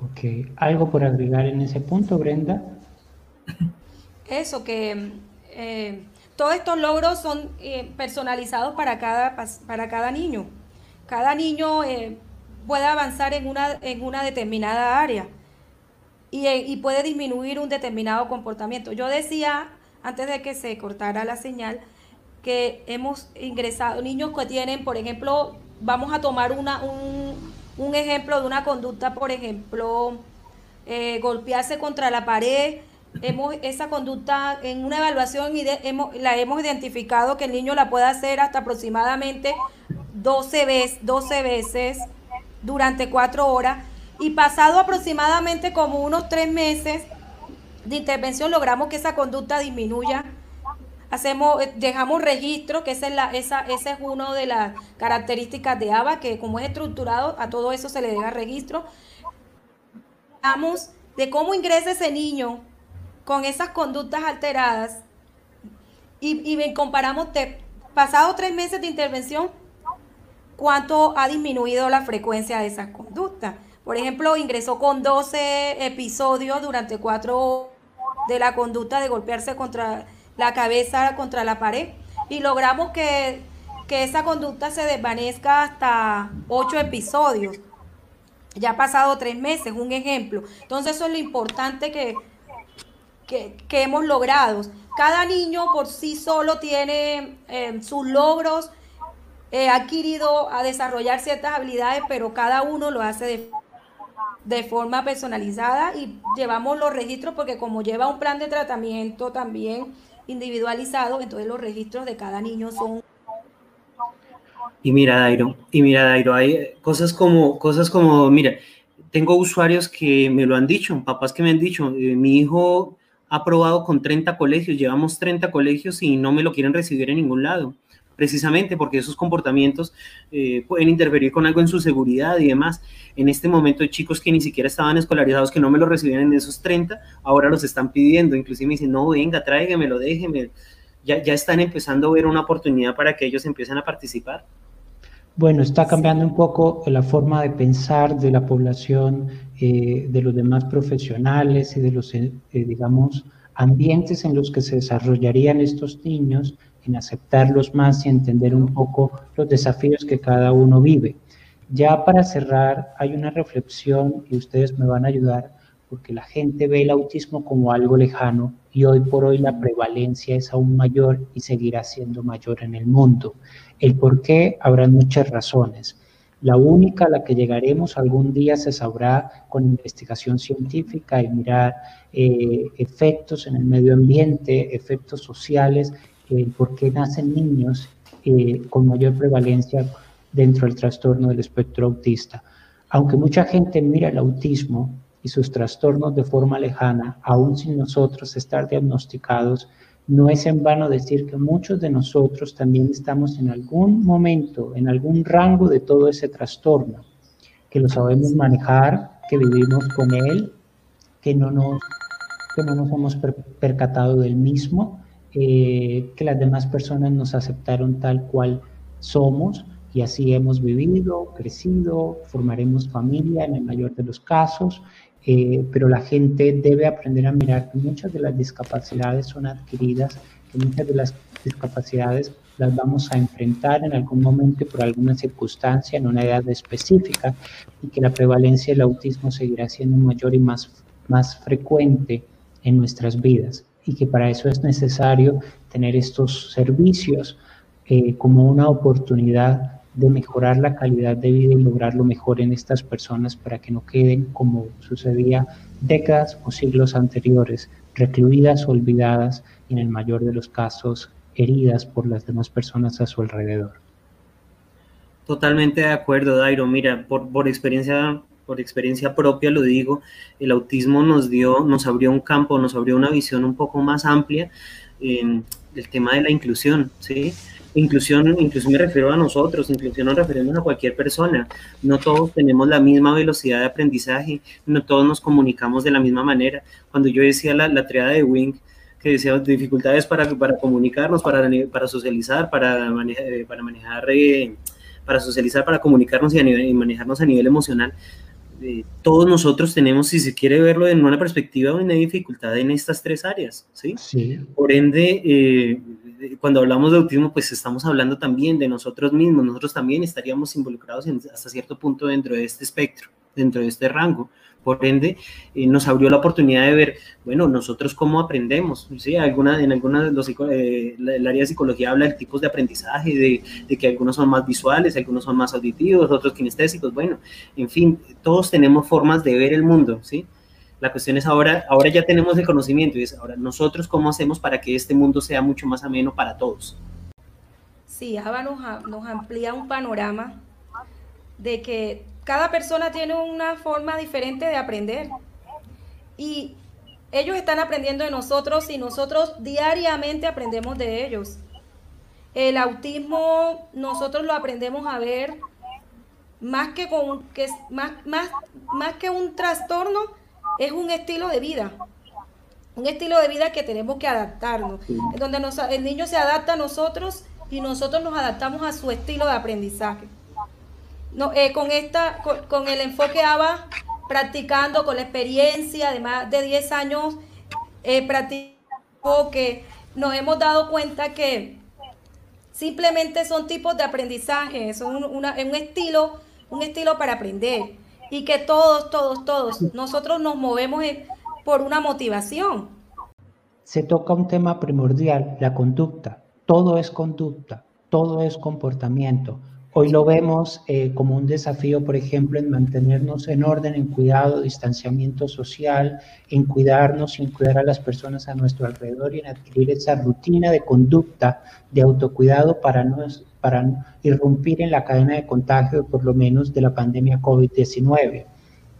Ok, ¿algo por agregar en ese punto, Brenda? Eso, que eh, todos estos logros son eh, personalizados para cada, para cada niño. Cada niño eh, puede avanzar en una, en una determinada área y, y puede disminuir un determinado comportamiento. Yo decía, antes de que se cortara la señal, que hemos ingresado niños que tienen, por ejemplo, vamos a tomar una, un, un ejemplo de una conducta, por ejemplo, eh, golpearse contra la pared. Hemos, esa conducta en una evaluación la hemos identificado que el niño la puede hacer hasta aproximadamente 12 veces, 12 veces durante cuatro horas y pasado aproximadamente como unos tres meses de intervención logramos que esa conducta disminuya hacemos, eh, dejamos registro, que esa es, la, esa, esa es una de las características de ABA, que como es estructurado, a todo eso se le deja registro. Hablamos de cómo ingresa ese niño con esas conductas alteradas y, y comparamos, de, pasado tres meses de intervención, cuánto ha disminuido la frecuencia de esas conductas. Por ejemplo, ingresó con 12 episodios durante cuatro de la conducta de golpearse contra la cabeza contra la pared y logramos que, que esa conducta se desvanezca hasta ocho episodios. Ya ha pasado tres meses, un ejemplo. Entonces eso es lo importante que, que, hemos logrado. Cada niño por sí solo tiene eh, sus logros, ha adquirido a desarrollar ciertas habilidades, pero cada uno lo hace de de forma personalizada y llevamos los registros porque como lleva un plan de tratamiento también individualizado, entonces los registros de cada niño son y mira, Dairo, y mira, Dairo, hay cosas como, cosas como, mira, tengo usuarios que me lo han dicho, papás que me han dicho, eh, mi hijo ha probado con 30 colegios, llevamos 30 colegios y no me lo quieren recibir en ningún lado precisamente porque esos comportamientos eh, pueden interferir con algo en su seguridad y demás. En este momento chicos que ni siquiera estaban escolarizados, que no me lo recibían en esos 30, ahora los están pidiendo, inclusive me dicen, no, venga, tráigamelo, déjeme. Ya, ya están empezando a ver una oportunidad para que ellos empiecen a participar. Bueno, está cambiando un poco la forma de pensar de la población, eh, de los demás profesionales y de los, eh, digamos, ambientes en los que se desarrollarían estos niños en aceptarlos más y entender un poco los desafíos que cada uno vive. Ya para cerrar, hay una reflexión y ustedes me van a ayudar porque la gente ve el autismo como algo lejano y hoy por hoy la prevalencia es aún mayor y seguirá siendo mayor en el mundo. El por qué habrá muchas razones. La única a la que llegaremos algún día se sabrá con investigación científica y mirar eh, efectos en el medio ambiente, efectos sociales por qué nacen niños eh, con mayor prevalencia dentro del trastorno del espectro autista. Aunque mucha gente mira el autismo y sus trastornos de forma lejana, aún sin nosotros estar diagnosticados, no es en vano decir que muchos de nosotros también estamos en algún momento, en algún rango de todo ese trastorno, que lo sabemos manejar, que vivimos con él, que no nos, que no nos hemos percatado del mismo eh, que las demás personas nos aceptaron tal cual somos y así hemos vivido, crecido, formaremos familia en el mayor de los casos, eh, pero la gente debe aprender a mirar que muchas de las discapacidades son adquiridas, que muchas de las discapacidades las vamos a enfrentar en algún momento por alguna circunstancia en una edad específica y que la prevalencia del autismo seguirá siendo mayor y más, más frecuente en nuestras vidas y que para eso es necesario tener estos servicios eh, como una oportunidad de mejorar la calidad de vida y lograr lo mejor en estas personas para que no queden como sucedía décadas o siglos anteriores, recluidas, olvidadas y en el mayor de los casos heridas por las demás personas a su alrededor. Totalmente de acuerdo, Dairo. Mira, por, por experiencia por experiencia propia lo digo, el autismo nos dio, nos abrió un campo, nos abrió una visión un poco más amplia en el tema de la inclusión, ¿sí? Inclusión, inclusión me refiero a nosotros, inclusión nos referimos a cualquier persona. No todos tenemos la misma velocidad de aprendizaje, no todos nos comunicamos de la misma manera. Cuando yo decía la, la triada de Wing, que decía dificultades para, para comunicarnos, para, para socializar, para, manejar, para manejar, eh, para socializar, para comunicarnos y, y manejarnos a nivel emocional, todos nosotros tenemos, si se quiere verlo en una perspectiva, una dificultad en estas tres áreas, ¿sí? sí. Por ende, eh, cuando hablamos de autismo, pues estamos hablando también de nosotros mismos, nosotros también estaríamos involucrados hasta cierto punto dentro de este espectro, dentro de este rango. Por ende, eh, nos abrió la oportunidad de ver, bueno, nosotros cómo aprendemos. ¿sí? Alguna, en algunas los, eh, el área de psicología habla de tipos de aprendizaje, de, de, que algunos son más visuales, algunos son más auditivos, otros kinestésicos. Bueno, en fin, todos tenemos formas de ver el mundo, ¿sí? La cuestión es ahora, ahora ya tenemos el conocimiento y es ahora nosotros cómo hacemos para que este mundo sea mucho más ameno para todos. Sí, Java nos, nos amplía un panorama de que cada persona tiene una forma diferente de aprender. Y ellos están aprendiendo de nosotros y nosotros diariamente aprendemos de ellos. El autismo nosotros lo aprendemos a ver más que, con, que más, más, más que un trastorno, es un estilo de vida. Un estilo de vida que tenemos que adaptarnos. Donde el niño se adapta a nosotros y nosotros nos adaptamos a su estilo de aprendizaje. No, eh, con, esta, con, el enfoque ABA, practicando con la experiencia de más de 10 años, eh, que nos hemos dado cuenta que simplemente son tipos de aprendizaje, son un estilo, un estilo para aprender y que todos, todos, todos, nosotros nos movemos por una motivación. Se toca un tema primordial, la conducta. Todo es conducta, todo es comportamiento. Hoy lo vemos eh, como un desafío, por ejemplo, en mantenernos en orden, en cuidado, distanciamiento social, en cuidarnos, en cuidar a las personas a nuestro alrededor y en adquirir esa rutina de conducta, de autocuidado para no, para irrumpir en la cadena de contagio, por lo menos de la pandemia COVID-19.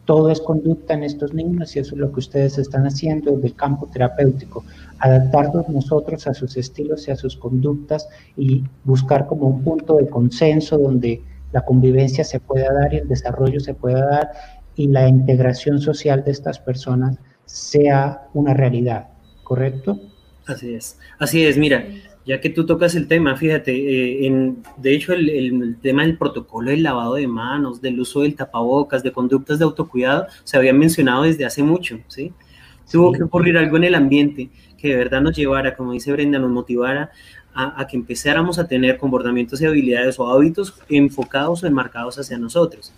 Todo es conducta en estos niños y eso es lo que ustedes están haciendo desde el campo terapéutico, adaptarnos nosotros a sus estilos y a sus conductas y buscar como un punto de consenso donde la convivencia se pueda dar y el desarrollo se pueda dar y la integración social de estas personas sea una realidad, ¿correcto? Así es, así es, mira, ya que tú tocas el tema, fíjate, eh, en, de hecho el, tema del protocolo del lavado de manos, del uso del tapabocas, de conductas de autocuidado, se había mencionado desde hace mucho, ¿sí? Tuvo que ocurrir algo en el ambiente que de verdad nos llevara, como dice Brenda, nos motivara a, a, que empezáramos a tener comportamientos y habilidades o hábitos enfocados o enmarcados hacia nosotros.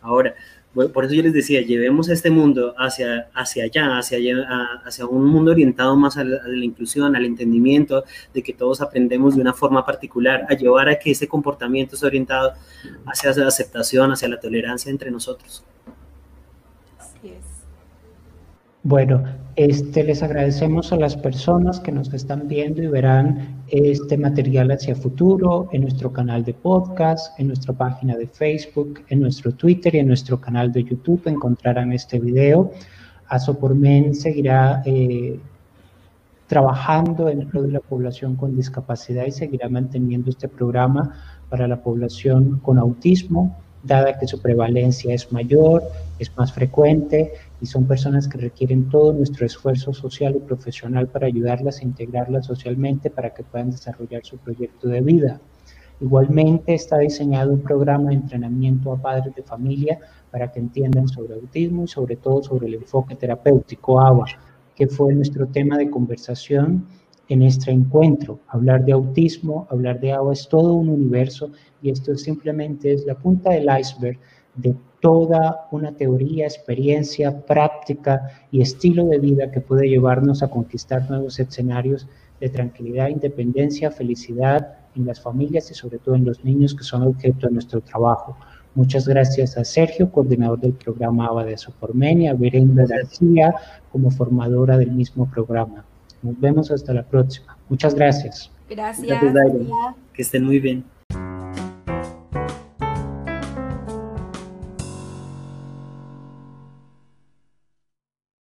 Ahora, por eso yo les decía, llevemos este mundo hacia, hacia allá, hacia, hacia un mundo orientado más a la, inclusión, al entendimiento, de que todos aprendemos de una forma particular, a llevar a que ese comportamiento sea orientado hacia la aceptación, hacia la tolerancia entre nosotros. Bueno, este, les agradecemos a las personas que nos están viendo y verán este material hacia futuro en nuestro canal de podcast, en nuestra página de Facebook, en nuestro Twitter y en nuestro canal de YouTube encontrarán este video. Asopormen seguirá eh, trabajando en pro de la población con discapacidad y seguirá manteniendo este programa para la población con autismo, dada que su prevalencia es mayor, es más frecuente y son personas que requieren todo nuestro esfuerzo social y profesional para ayudarlas a integrarlas socialmente para que puedan desarrollar su proyecto de vida. Igualmente está diseñado un programa de entrenamiento a padres de familia para que entiendan sobre autismo y sobre todo sobre el enfoque terapéutico ABA, que fue nuestro tema de conversación en este encuentro. Hablar de autismo, hablar de ABA es todo un universo y esto simplemente es la punta del iceberg de toda una teoría, experiencia, práctica y estilo de vida que puede llevarnos a conquistar nuevos escenarios de tranquilidad, independencia, felicidad en las familias y sobre todo en los niños que son objeto de nuestro trabajo. Muchas gracias a Sergio, coordinador del programa ABA de Sopormenia, a Berenda García como formadora del mismo programa. Nos vemos hasta la próxima. Muchas gracias. Gracias. Que estén muy bien.